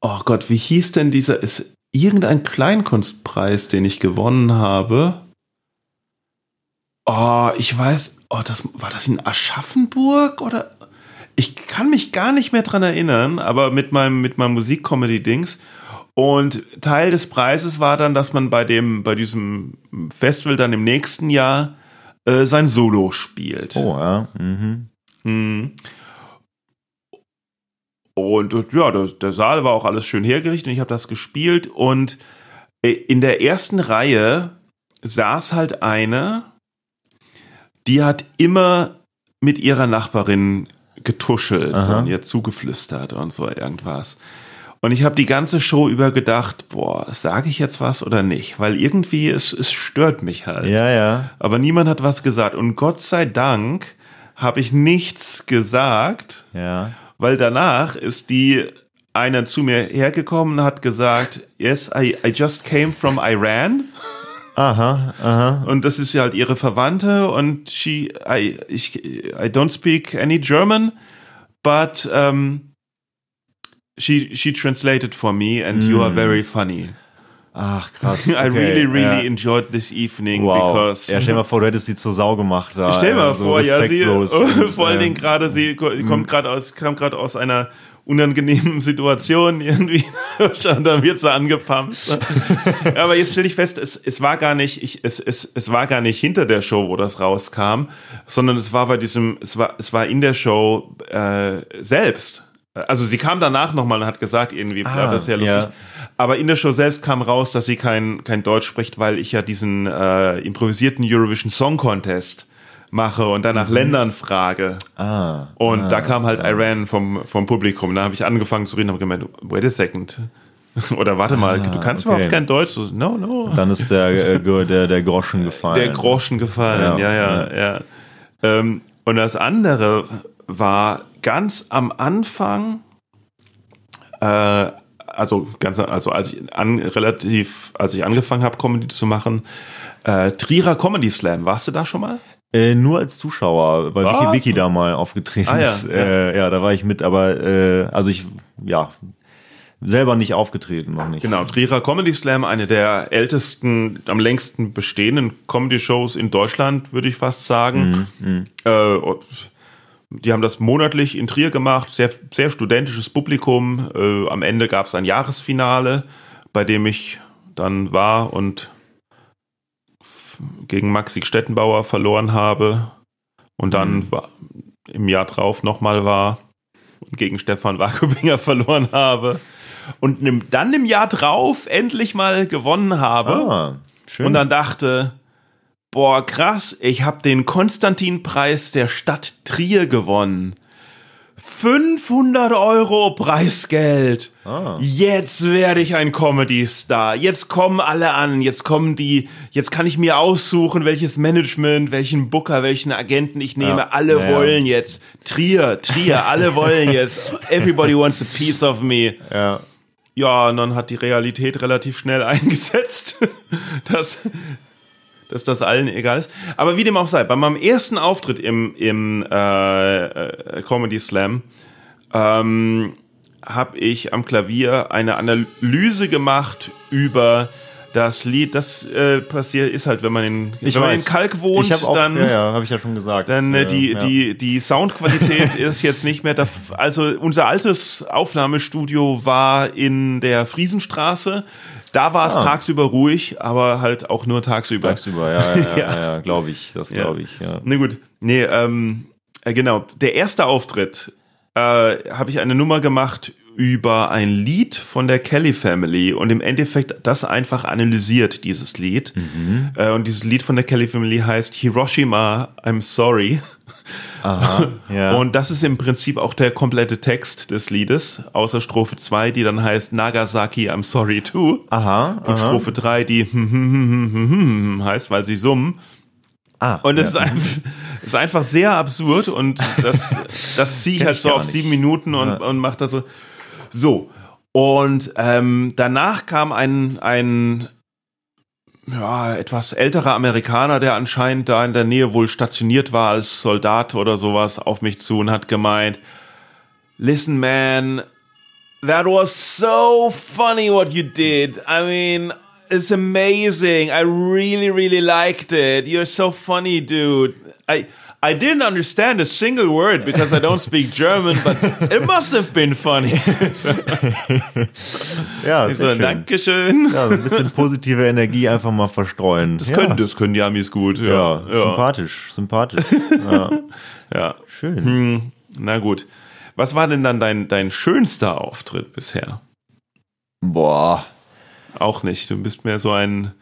oh Gott, wie hieß denn dieser, ist irgendein Kleinkunstpreis, den ich gewonnen habe? Oh, ich weiß, oh, das, war das in Aschaffenburg oder? Ich kann mich gar nicht mehr dran erinnern, aber mit meinem, mit meinem Musikcomedy-Dings. Und Teil des Preises war dann, dass man bei dem, bei diesem Festival dann im nächsten Jahr äh, sein Solo spielt. Oh, ja. Mhm. Mhm. Und ja, der, der Saal war auch alles schön hergerichtet und ich habe das gespielt und äh, in der ersten Reihe saß halt eine, die hat immer mit ihrer Nachbarin getuschelt Aha. und ihr zugeflüstert und so irgendwas. Und ich habe die ganze Show über gedacht, boah, sage ich jetzt was oder nicht? Weil irgendwie es, es stört mich halt. Ja, ja. Aber niemand hat was gesagt. Und Gott sei Dank habe ich nichts gesagt. Ja. Weil danach ist die einer zu mir hergekommen und hat gesagt, yes, I, I just came from Iran. Aha, aha. Und das ist ja halt ihre Verwandte und she, I, ich, I don't speak any German, but um, she she translated for me and you are very funny. Ach, krass. I okay, really, really ja. enjoyed this evening Wow. because. Ja, stell mal vor, du hättest die zur Sau gemacht. Da, Stell mal so vor, ja, sie, vor allen Dingen gerade, sie ko- kommt gerade aus, kam gerade aus einer unangenehmen Situation irgendwie, schon da wird sie angepumpt. Aber jetzt stelle ich fest, es, es war gar nicht, ich, es, es, es war gar nicht hinter der Show, wo das rauskam, sondern es war bei diesem, es war, es war in der Show äh, selbst. Also sie kam danach nochmal und hat gesagt, irgendwie, Ah, das ist ja lustig. ja. Aber in der Show selbst kam raus, dass sie kein, kein Deutsch spricht, weil ich ja diesen äh, improvisierten Eurovision Song Contest mache und dann nach Ländern frage. Ah. Und ah, da kam halt Iran vom, vom Publikum. Da habe ich angefangen zu reden und habe gemeint, wait a second. Oder warte mal, du kannst okay. überhaupt kein Deutsch. So, no, no. Dann ist der, äh, der, der Groschen gefallen. Der Groschen gefallen, ja, Ja, ja, ja. Ähm, und das andere war ganz am Anfang, äh, also ganz, also als ich an, relativ, als ich angefangen habe, Comedy zu machen, äh, Trierer Comedy Slam. Warst du da schon mal? Äh, nur als Zuschauer, weil Was? Vicky Vicky da mal aufgetreten Ah, ja, ist. Äh, ja, da war ich mit, aber äh, also ich, ja, selber nicht aufgetreten, noch nicht. Genau, Trierer Comedy Slam, eine der ältesten, am längsten bestehenden Comedy-Shows in Deutschland, würde ich fast sagen. Äh, die haben das monatlich in Trier gemacht, sehr, sehr studentisches Publikum. Äh, am Ende gab es ein Jahresfinale, bei dem ich dann war und gegen Maxi Stettenbauer verloren habe und dann war, im Jahr drauf nochmal war und gegen Stefan Wakobinger verloren habe und dann im Jahr drauf endlich mal gewonnen habe Ah, und dann dachte, boah, krass, ich habe den Konstantin-Preis der Stadt Trier gewonnen. 500 Euro Preisgeld. Ah. Jetzt werde ich ein Comedy-Star. Jetzt kommen alle an. Jetzt kommen die. Jetzt kann ich mir aussuchen, welches Management, welchen Booker, welchen Agenten ich nehme. Ja. Alle Ja, ja. wollen jetzt. Trier, Trier, alle wollen jetzt. Everybody wants a piece of me. ja. Ja, und dann hat die Realität relativ schnell eingesetzt, dass, dass das allen egal ist. Aber wie dem auch sei, bei meinem ersten Auftritt im, im äh, äh, Comedy Slam ähm, habe ich am Klavier eine Analyse gemacht über das Lied. Das äh, passiert ist halt, wenn man in, wenn man in Kalk wohnt, ich auch, dann ja, ja, habe ich ja schon gesagt. dann äh, die, ja. die, die Soundqualität ist jetzt nicht mehr da. Also unser altes Aufnahmestudio war in der Friesenstraße. Da war es Ah. tagsüber ruhig, aber halt auch nur tagsüber. tagsüber, ja, ja, ja, Ja. glaube ich, das glaube ich, ja. Na gut. Nee, ähm, äh, genau. Der erste Auftritt äh, habe ich eine Nummer gemacht über ein Lied von der Kelly Family und im Endeffekt das einfach analysiert, dieses Lied. Äh, und dieses Lied von der Kelly Family heißt Hiroshima, I'm sorry. Aha, ja. Und das ist im Prinzip auch der komplette Text des Liedes, außer Strophe 2, die dann heißt Nagasaki, I'm sorry too. aha, Und aha. Strophe 3, die heißt, weil sie summen. Ah, Und es ja. ist, einfach, ist einfach sehr absurd und das, das ziehe ich halt so auf nicht. sieben Minuten und, Ja. und mache das so. So. Und ähm, danach kam ein, ein ja, etwas älterer Amerikaner, der anscheinend da in der Nähe wohl stationiert war als Soldat oder sowas, auf mich zu und hat gemeint, listen man, that was so funny what you did. I mean, it's amazing. I really, really liked it. You're so funny, dude. I I didn't understand a single word because I don't speak German, but it must have been funny. ja, Ich sehr so, schön. Dankeschön. Ja, so ein bisschen positive Energie einfach mal verstreuen. Das ja. können, das können die Amis gut. Ja, Ja, ja, sympathisch, sympathisch. Ja, ja. schön. Hm, na gut. Was war denn dann dein, dein schönster Auftritt bisher? Boah. Auch nicht. Du bist mehr so ein,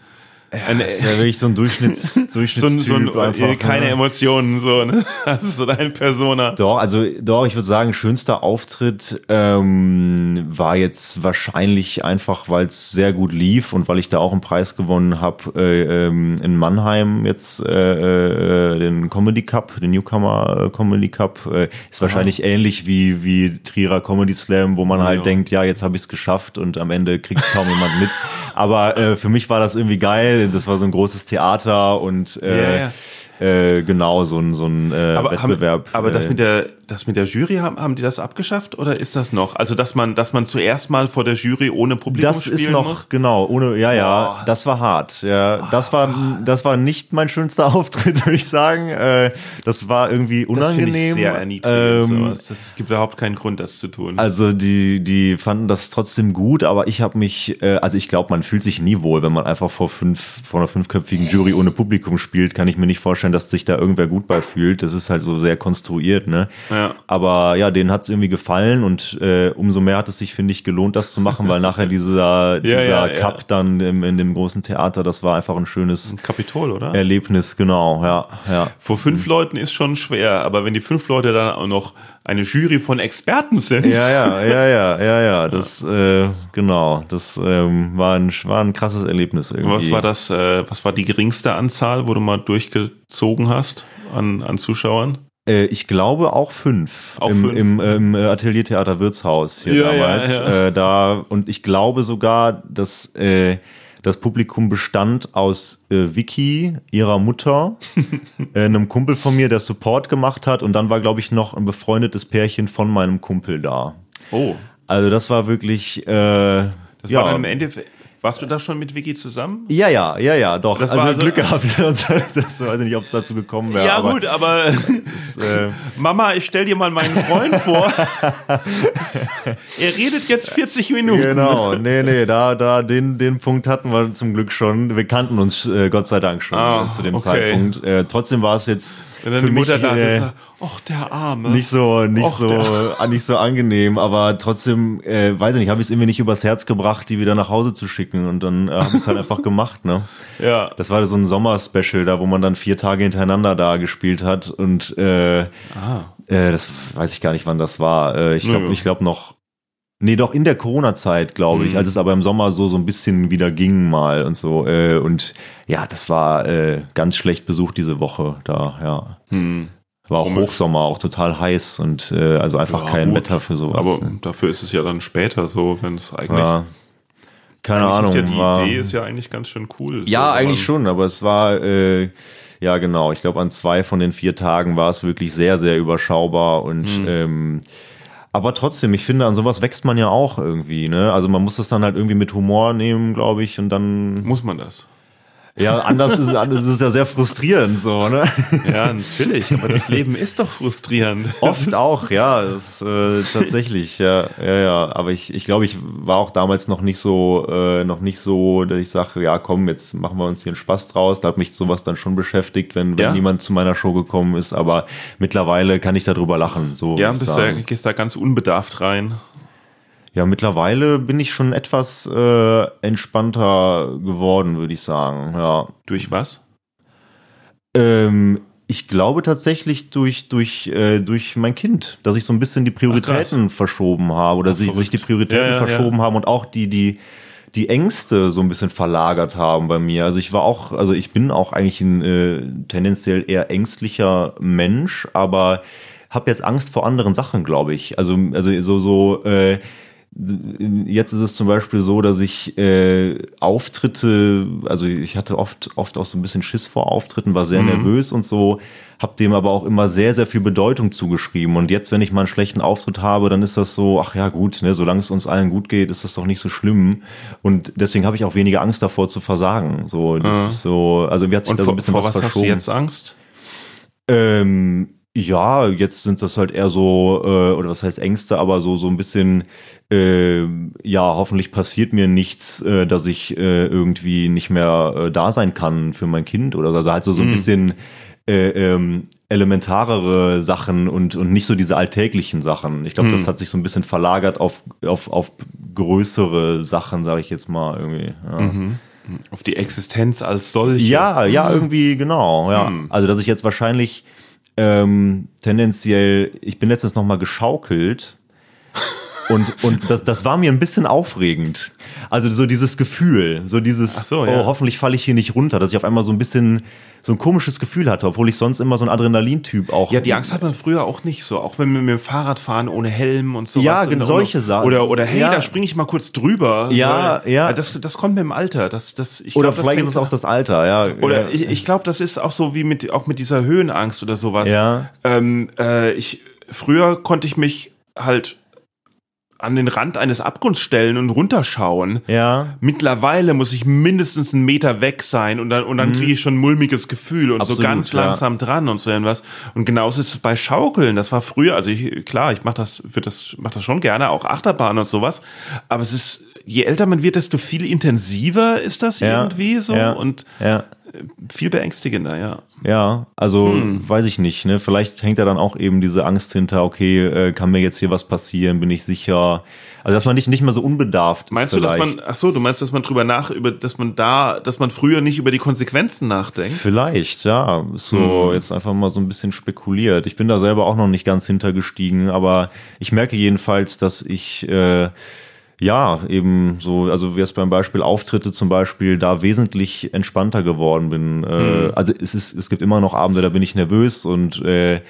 ein Das ist ja wirklich so ein Durchschnitts, so ein, Durchschnittstyp so ein einfach. äh, keine ne? Emotionen, so, ne? Das ist so deine Persona. Doch, also doch, ich würde sagen, schönster Auftritt ähm, war jetzt wahrscheinlich einfach, weil es sehr gut lief und weil ich da auch einen Preis gewonnen habe äh, ähm, in Mannheim jetzt äh, äh, den Comedy Cup, den Newcomer äh, Comedy Cup. Äh, ist wahrscheinlich ähnlich wie wie Trierer Comedy Slam, wo man halt Ja. denkt, ja, jetzt habe ich es geschafft und am Ende kriegt kaum jemand mit. Aber äh, für mich war das irgendwie geil. Das war so ein großes Theater und äh, ja. Äh, genau so ein, so ein äh, aber Wettbewerb. Haben, aber das äh, mit der, das mit der Jury, haben, haben die das abgeschafft oder ist das noch? Also, dass man, dass man zuerst mal vor der Jury ohne Publikum das spielen ist noch muss? genau ohne ja ja Boah. das war hart ja das war das war nicht mein schönster Auftritt würde ich sagen äh, das war irgendwie Das unangenehm ich sehr erniedrigend. Ähm, sowas. Das gibt überhaupt keinen Grund, das zu tun. Also die, die fanden das trotzdem gut, aber ich habe mich, äh, also ich glaube, man fühlt sich nie wohl, wenn man einfach vor fünf, vor einer fünfköpfigen Jury ohne Publikum spielt, kann ich mir nicht vorstellen, dass sich da irgendwer gut bei fühlt. Das ist halt so sehr konstruiert, ne? Ja. Aber ja, denen hat es irgendwie gefallen und äh, umso mehr hat es sich, finde ich, gelohnt, das zu machen, weil nachher dieser, dieser ja, ja. Cup dann im, in dem großen Theater, das war einfach ein schönes Kapitol, oder? Erlebnis, genau, ja, ja. Vor fünf Leuten ist schon schwer, aber wenn die fünf Leute dann auch noch eine Jury von Experten sind, Ja, ja, ja, ja, ja, ja, das, äh, genau, das ähm, war, ein, war ein krasses Erlebnis irgendwie. was war das, äh, was war die geringste Anzahl, wo du mal durchgezogen hast an, an Zuschauern? Äh, ich glaube auch fünf. Auch Im, fünf? im, im äh, Ateliertheater Wirtshaus hier Ja, ja, damals. ja. Äh, da, und ich glaube sogar, dass äh, das Publikum bestand aus äh, Vicky, ihrer Mutter, äh, einem Kumpel von mir, der Support gemacht hat, und dann war, glaube ich, noch ein befreundetes Pärchen von meinem Kumpel da. Oh, Also das war wirklich. Äh, das ja. war dann im Endeffekt. Warst du da schon mit Vicky zusammen? Ja, ja, ja, ja, doch. Das also, war also- Glück gehabt. das weiß ich nicht, ob es dazu gekommen wäre. Ja, aber gut, aber Es, äh, Mama, ich stell dir mal meinen Freund vor. er redet jetzt 40 Minuten. genau, nee, nee, da, da, den, den Punkt hatten wir zum Glück schon. Wir kannten uns äh, Gott sei Dank schon Ah, äh, zu dem okay. Zeitpunkt. Äh, trotzdem war es jetzt Wenn dann für die Mutter mich, da äh, sitzt, ach, der Arme. nicht so, nicht Och, so, äh, nicht so angenehm, aber trotzdem, äh, weiß ich nicht, habe ich es irgendwie nicht übers Herz gebracht, die wieder nach Hause zu schicken und dann äh, habe ich es halt einfach gemacht, ne? ja. Das war so ein Sommer-Special, da wo man dann vier Tage hintereinander da gespielt hat und äh, äh, das weiß ich gar nicht, wann das war. Äh, ich glaube, ich glaube noch. Nee, doch in der Corona-Zeit, glaube ich, Mhm. als es aber im Sommer so so ein bisschen wieder ging mal und so. Äh, und ja, das war äh, ganz schlecht besucht diese Woche da, ja. Hm. War auch Komisch. Hochsommer, auch total heiß und äh, also einfach Ja, kein gut. Wetter für sowas. Aber ne? dafür ist es ja dann später so, wenn es eigentlich. ja. Keine eigentlich Ahnung. Ist ja die war, Idee ist ja eigentlich ganz schön cool. Ja, so, eigentlich schon, aber es war, äh, ja genau, ich glaube an zwei von den vier Tagen war es wirklich sehr, sehr überschaubar und Mhm. ähm, aber trotzdem, ich finde, an sowas wächst man ja auch irgendwie, ne? Also man muss das dann halt irgendwie mit Humor nehmen, glaube ich, und dann, Muss man das? Ja, anders ist, anders ist es ja sehr frustrierend, so, ne? Ja, natürlich, aber das Leben ist doch frustrierend. Oft auch, ja, das, äh, tatsächlich, ja, ja, ja. Aber ich, ich glaube, ich war auch damals noch nicht so, äh, noch nicht so, dass ich sage, ja, komm, jetzt machen wir uns hier einen Spaß draus. Da hat mich sowas dann schon beschäftigt, wenn, wenn Ja? niemand zu meiner Show gekommen ist. Aber mittlerweile kann ich darüber lachen. So Ja, bist da, gehst da ganz unbedarft rein. Ja, mittlerweile bin ich schon etwas äh, entspannter geworden, würde ich sagen. Ja. Durch was? Ähm, ich glaube tatsächlich durch, durch, äh, durch mein Kind, dass ich so ein bisschen die Prioritäten verschoben habe oder sich, sich die Prioritäten Ja, ja, verschoben haben und auch die, die, die Ängste so ein bisschen verlagert haben bei mir. Also ich war auch, also ich bin auch eigentlich ein äh, tendenziell eher ängstlicher Mensch, aber habe jetzt Angst vor anderen Sachen, glaube ich. Also, also so, so, äh, Jetzt ist es zum Beispiel so, dass ich äh, Auftritte, also ich hatte oft, oft auch so ein bisschen Schiss vor Auftritten, war sehr Mhm. nervös und so, habe dem aber auch immer sehr, sehr viel Bedeutung zugeschrieben. Und jetzt, wenn ich mal einen schlechten Auftritt habe, dann ist das so, ach ja gut, ne, solange es uns allen gut geht, ist das doch nicht so schlimm. Und deswegen habe ich auch weniger Angst davor zu versagen. So, das ist so, also mir hat sich Und da so ein bisschen vor was was hast du verschoben. jetzt Angst? Ähm, ja, jetzt sind das halt eher so, äh, oder was heißt Ängste, aber so, so ein bisschen, äh, ja, hoffentlich passiert mir nichts, äh, dass ich äh, irgendwie nicht mehr äh, da sein kann für mein Kind oder so. Also halt so, so ein bisschen äh, ähm, elementarere Sachen und, und nicht so diese alltäglichen Sachen. Ich glaube, das hat sich so ein bisschen verlagert auf, auf, auf größere Sachen, sage ich jetzt mal irgendwie. Ja. Auf die Existenz als solche? Ja, ja, irgendwie, genau, ja. Also, dass ich jetzt wahrscheinlich ähm, tendenziell, ich bin letztens noch mal geschaukelt Und, und das, das war mir ein bisschen aufregend. Also so dieses Gefühl, so dieses, so, ja. oh, hoffentlich falle ich hier nicht runter, dass ich auf einmal so ein bisschen so ein komisches Gefühl hatte, obwohl ich sonst immer so ein Adrenalin-Typ auch. Ja, die Angst hat man früher auch nicht so. Auch wenn wir mit dem Fahrrad fahren ohne Helm und so. Ja, genau, solche Sachen. Oder, oder hey, Ja. da springe ich mal kurz drüber. Ja, so, ja. Das, das kommt mit dem Alter. Das, das, ich oder glaub, das vielleicht ist es auch das Alter, ja. Oder ja. ich, ich glaube, das ist auch so wie mit auch mit dieser Höhenangst oder sowas. Ja. Ähm, äh, ich früher konnte ich mich halt an den Rand eines Abgrunds stellen und runterschauen. ja. Mittlerweile muss ich mindestens einen Meter weg sein und dann, und dann kriege ich schon ein mulmiges Gefühl und so Mhm. Absolut, ganz ja. langsam dran und so irgendwas. Und genauso ist es bei Schaukeln. Das war früher, also ich, klar, ich mache das, würde das, mach das schon gerne, auch Achterbahn und sowas. Aber es ist, je älter man wird, desto viel intensiver ist das Ja. irgendwie so Ja. und ja. Viel beängstigender, ja. Ja, also Hm. weiß ich nicht. Ne? Vielleicht hängt da dann auch eben diese Angst hinter, okay, äh, kann mir jetzt hier was passieren, bin ich sicher. Also dass man nicht, nicht mehr so unbedarft Meinst ist du, dass vielleicht. man, ach so, du meinst, dass man drüber nach, über, dass man da, dass man früher nicht über die Konsequenzen nachdenkt? Vielleicht, ja. So Hm. jetzt einfach mal so ein bisschen spekuliert. Ich bin da selber auch noch nicht ganz hintergestiegen, aber ich merke jedenfalls, dass ich äh, ja eben so, also wie jetzt beim Beispiel Auftritte zum Beispiel, da wesentlich entspannter geworden bin. Äh, also es ist, es gibt immer noch Abende, da bin ich nervös und äh,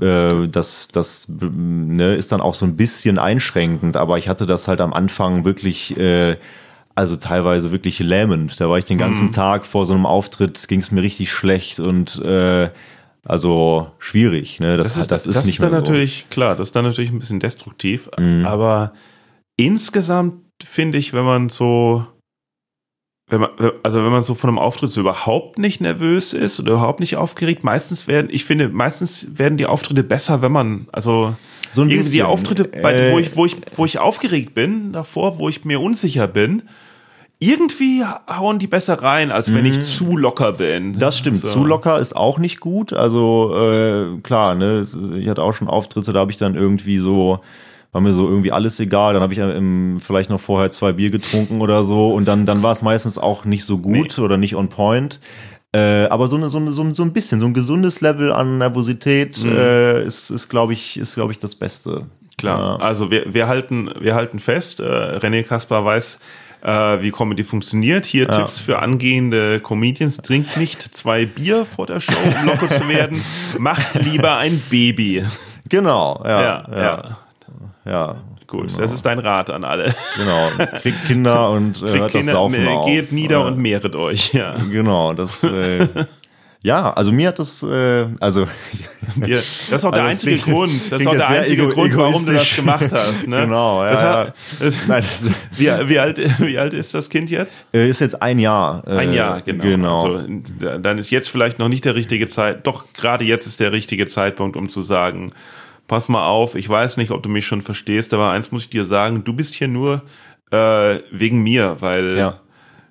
äh, das, das ne, ist dann auch so ein bisschen einschränkend, aber ich hatte das halt am Anfang wirklich, äh, also teilweise wirklich lähmend. Da war ich den ganzen Tag vor so einem Auftritt, ging es mir richtig schlecht und äh, also schwierig. Ne? Das, das ist, nicht dann mehr natürlich, klar, das ist dann natürlich ein bisschen destruktiv, Mhm. aber insgesamt finde ich, wenn man so, wenn man, also wenn man so von einem Auftritt so überhaupt nicht nervös ist oder überhaupt nicht aufgeregt, meistens werden, ich finde, meistens werden die Auftritte besser, wenn man, also So ein irgendwie die bisschen. Auftritte, bei, Äh, wo, ich, wo, ich, wo ich aufgeregt bin, davor, wo ich mir unsicher bin, irgendwie hauen die besser rein, als wenn ich zu locker bin. Mhm. Das stimmt. So. Zu locker ist auch nicht gut. Also äh, klar, ne, ich hatte auch schon Auftritte, da habe ich dann irgendwie so war mir so irgendwie alles egal. Dann habe ich ähm, vielleicht noch vorher zwei Bier getrunken oder so und dann dann war es meistens auch nicht so gut oder nicht on point. Äh, aber so, eine, so, eine, so, ein- so ein bisschen, so ein gesundes Level an Nervosität äh, ist, ist glaube ich, ist, glaube ich, das Beste. Klar, also wir, wir, halten, wir halten fest, äh, René Kaspar weiß, äh, wie Comedy funktioniert. Hier Tipps für angehende Comedians. Trinkt nicht zwei Bier vor der Show, um locker zu werden. Macht lieber ein Baby. Genau, ja. Ja, Ja, ja. ja. Gut, das ist dein Rat an alle. Genau. Kriegt Kinder und äh, Kriegt hört das Kinder, Saufen äh, auf. geht nieder Ja. und mehret euch. Ja. Genau, das äh, ja, also mir hat das äh, also Dir- Das ist auch der Also das einzige klingt- Grund. Das ist auch der einzige ego- Grund, warum du das gemacht hast. Ne? Genau, ja, das ja. hat, das, Nein, das wie, wie, alt, wie alt ist das Kind jetzt? äh, ist jetzt ein Jahr. Äh, Ein Jahr, genau. Genau. Also, da- dann ist jetzt vielleicht noch nicht der richtige Zeit. Doch gerade jetzt ist der richtige Zeitpunkt, um zu sagen, pass mal auf, ich weiß nicht, ob du mich schon verstehst, aber eins muss ich dir sagen, du bist hier nur äh, wegen mir, weil, Ja.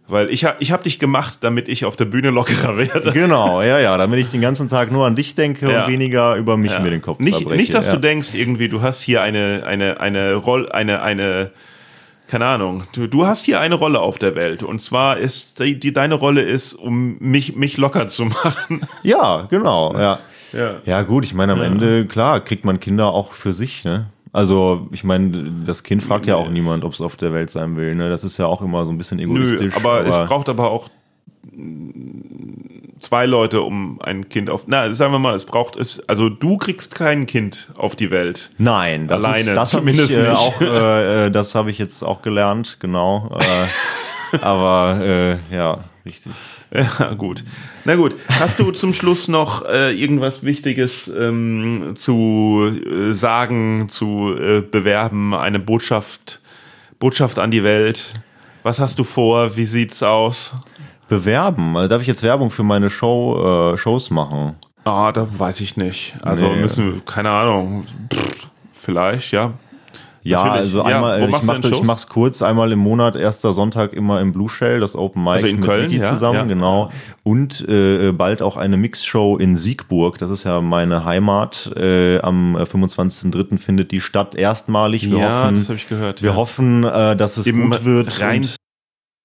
weil ich, hab- ich habe dich gemacht, damit ich auf der Bühne lockerer werde. Genau, ja, ja, damit ich den ganzen Tag nur an dich denke Ja. und weniger über mich Ja. mir den Kopf nicht, zerbreche. nicht, dass ja. du denkst, irgendwie, du hast hier eine, eine, eine Rolle, eine, eine, keine Ahnung, du, du hast hier eine Rolle auf der Welt. Und zwar ist, die, die deine Rolle ist, um mich, mich locker zu machen. Ja, genau, ja. Ja. Ja, gut, ich meine, am Ende, klar, kriegt man Kinder auch für sich, ne? Also, ich meine, das Kind fragt ja auch niemand, ob es auf der Welt sein will, ne? Das ist ja auch immer so ein bisschen Nö, egoistisch. aber, es braucht aber auch zwei Leute, um ein Kind auf. Na, sagen wir mal, es braucht es. Also du kriegst kein Kind auf die Welt. Nein, das Alleine, ist, das habe zumindest ich äh, nicht. auch, äh, äh, das habe ich jetzt auch gelernt, genau. Äh, aber äh, ja, richtig. Ja, gut. Na gut. Hast du zum Schluss noch äh, irgendwas Wichtiges ähm, zu äh, sagen, zu äh, bewerben, eine Botschaft, Botschaft an die Welt? Was hast du vor? Wie sieht's aus? Bewerben. Also darf ich jetzt Werbung für meine Show, äh, Shows machen? Ah, da weiß ich nicht. Also Nee. müssen wir, keine Ahnung. Pff, vielleicht, ja. Ja, Natürlich. also Ja, einmal, wo äh, ich, mach, ich mach's kurz, einmal im Monat, erster Sonntag immer im Blue Shell, das Open Mic Also in mit Köln, Vicky ja, zusammen, ja. genau. Und äh, bald auch eine Mixshow in Siegburg, das ist ja meine Heimat. Äh, am 25.03. findet die statt erstmalig. Wir Ja, hoffen, das hab ich gehört, Wir ja. hoffen, äh, dass es Im gut wird. Rhein,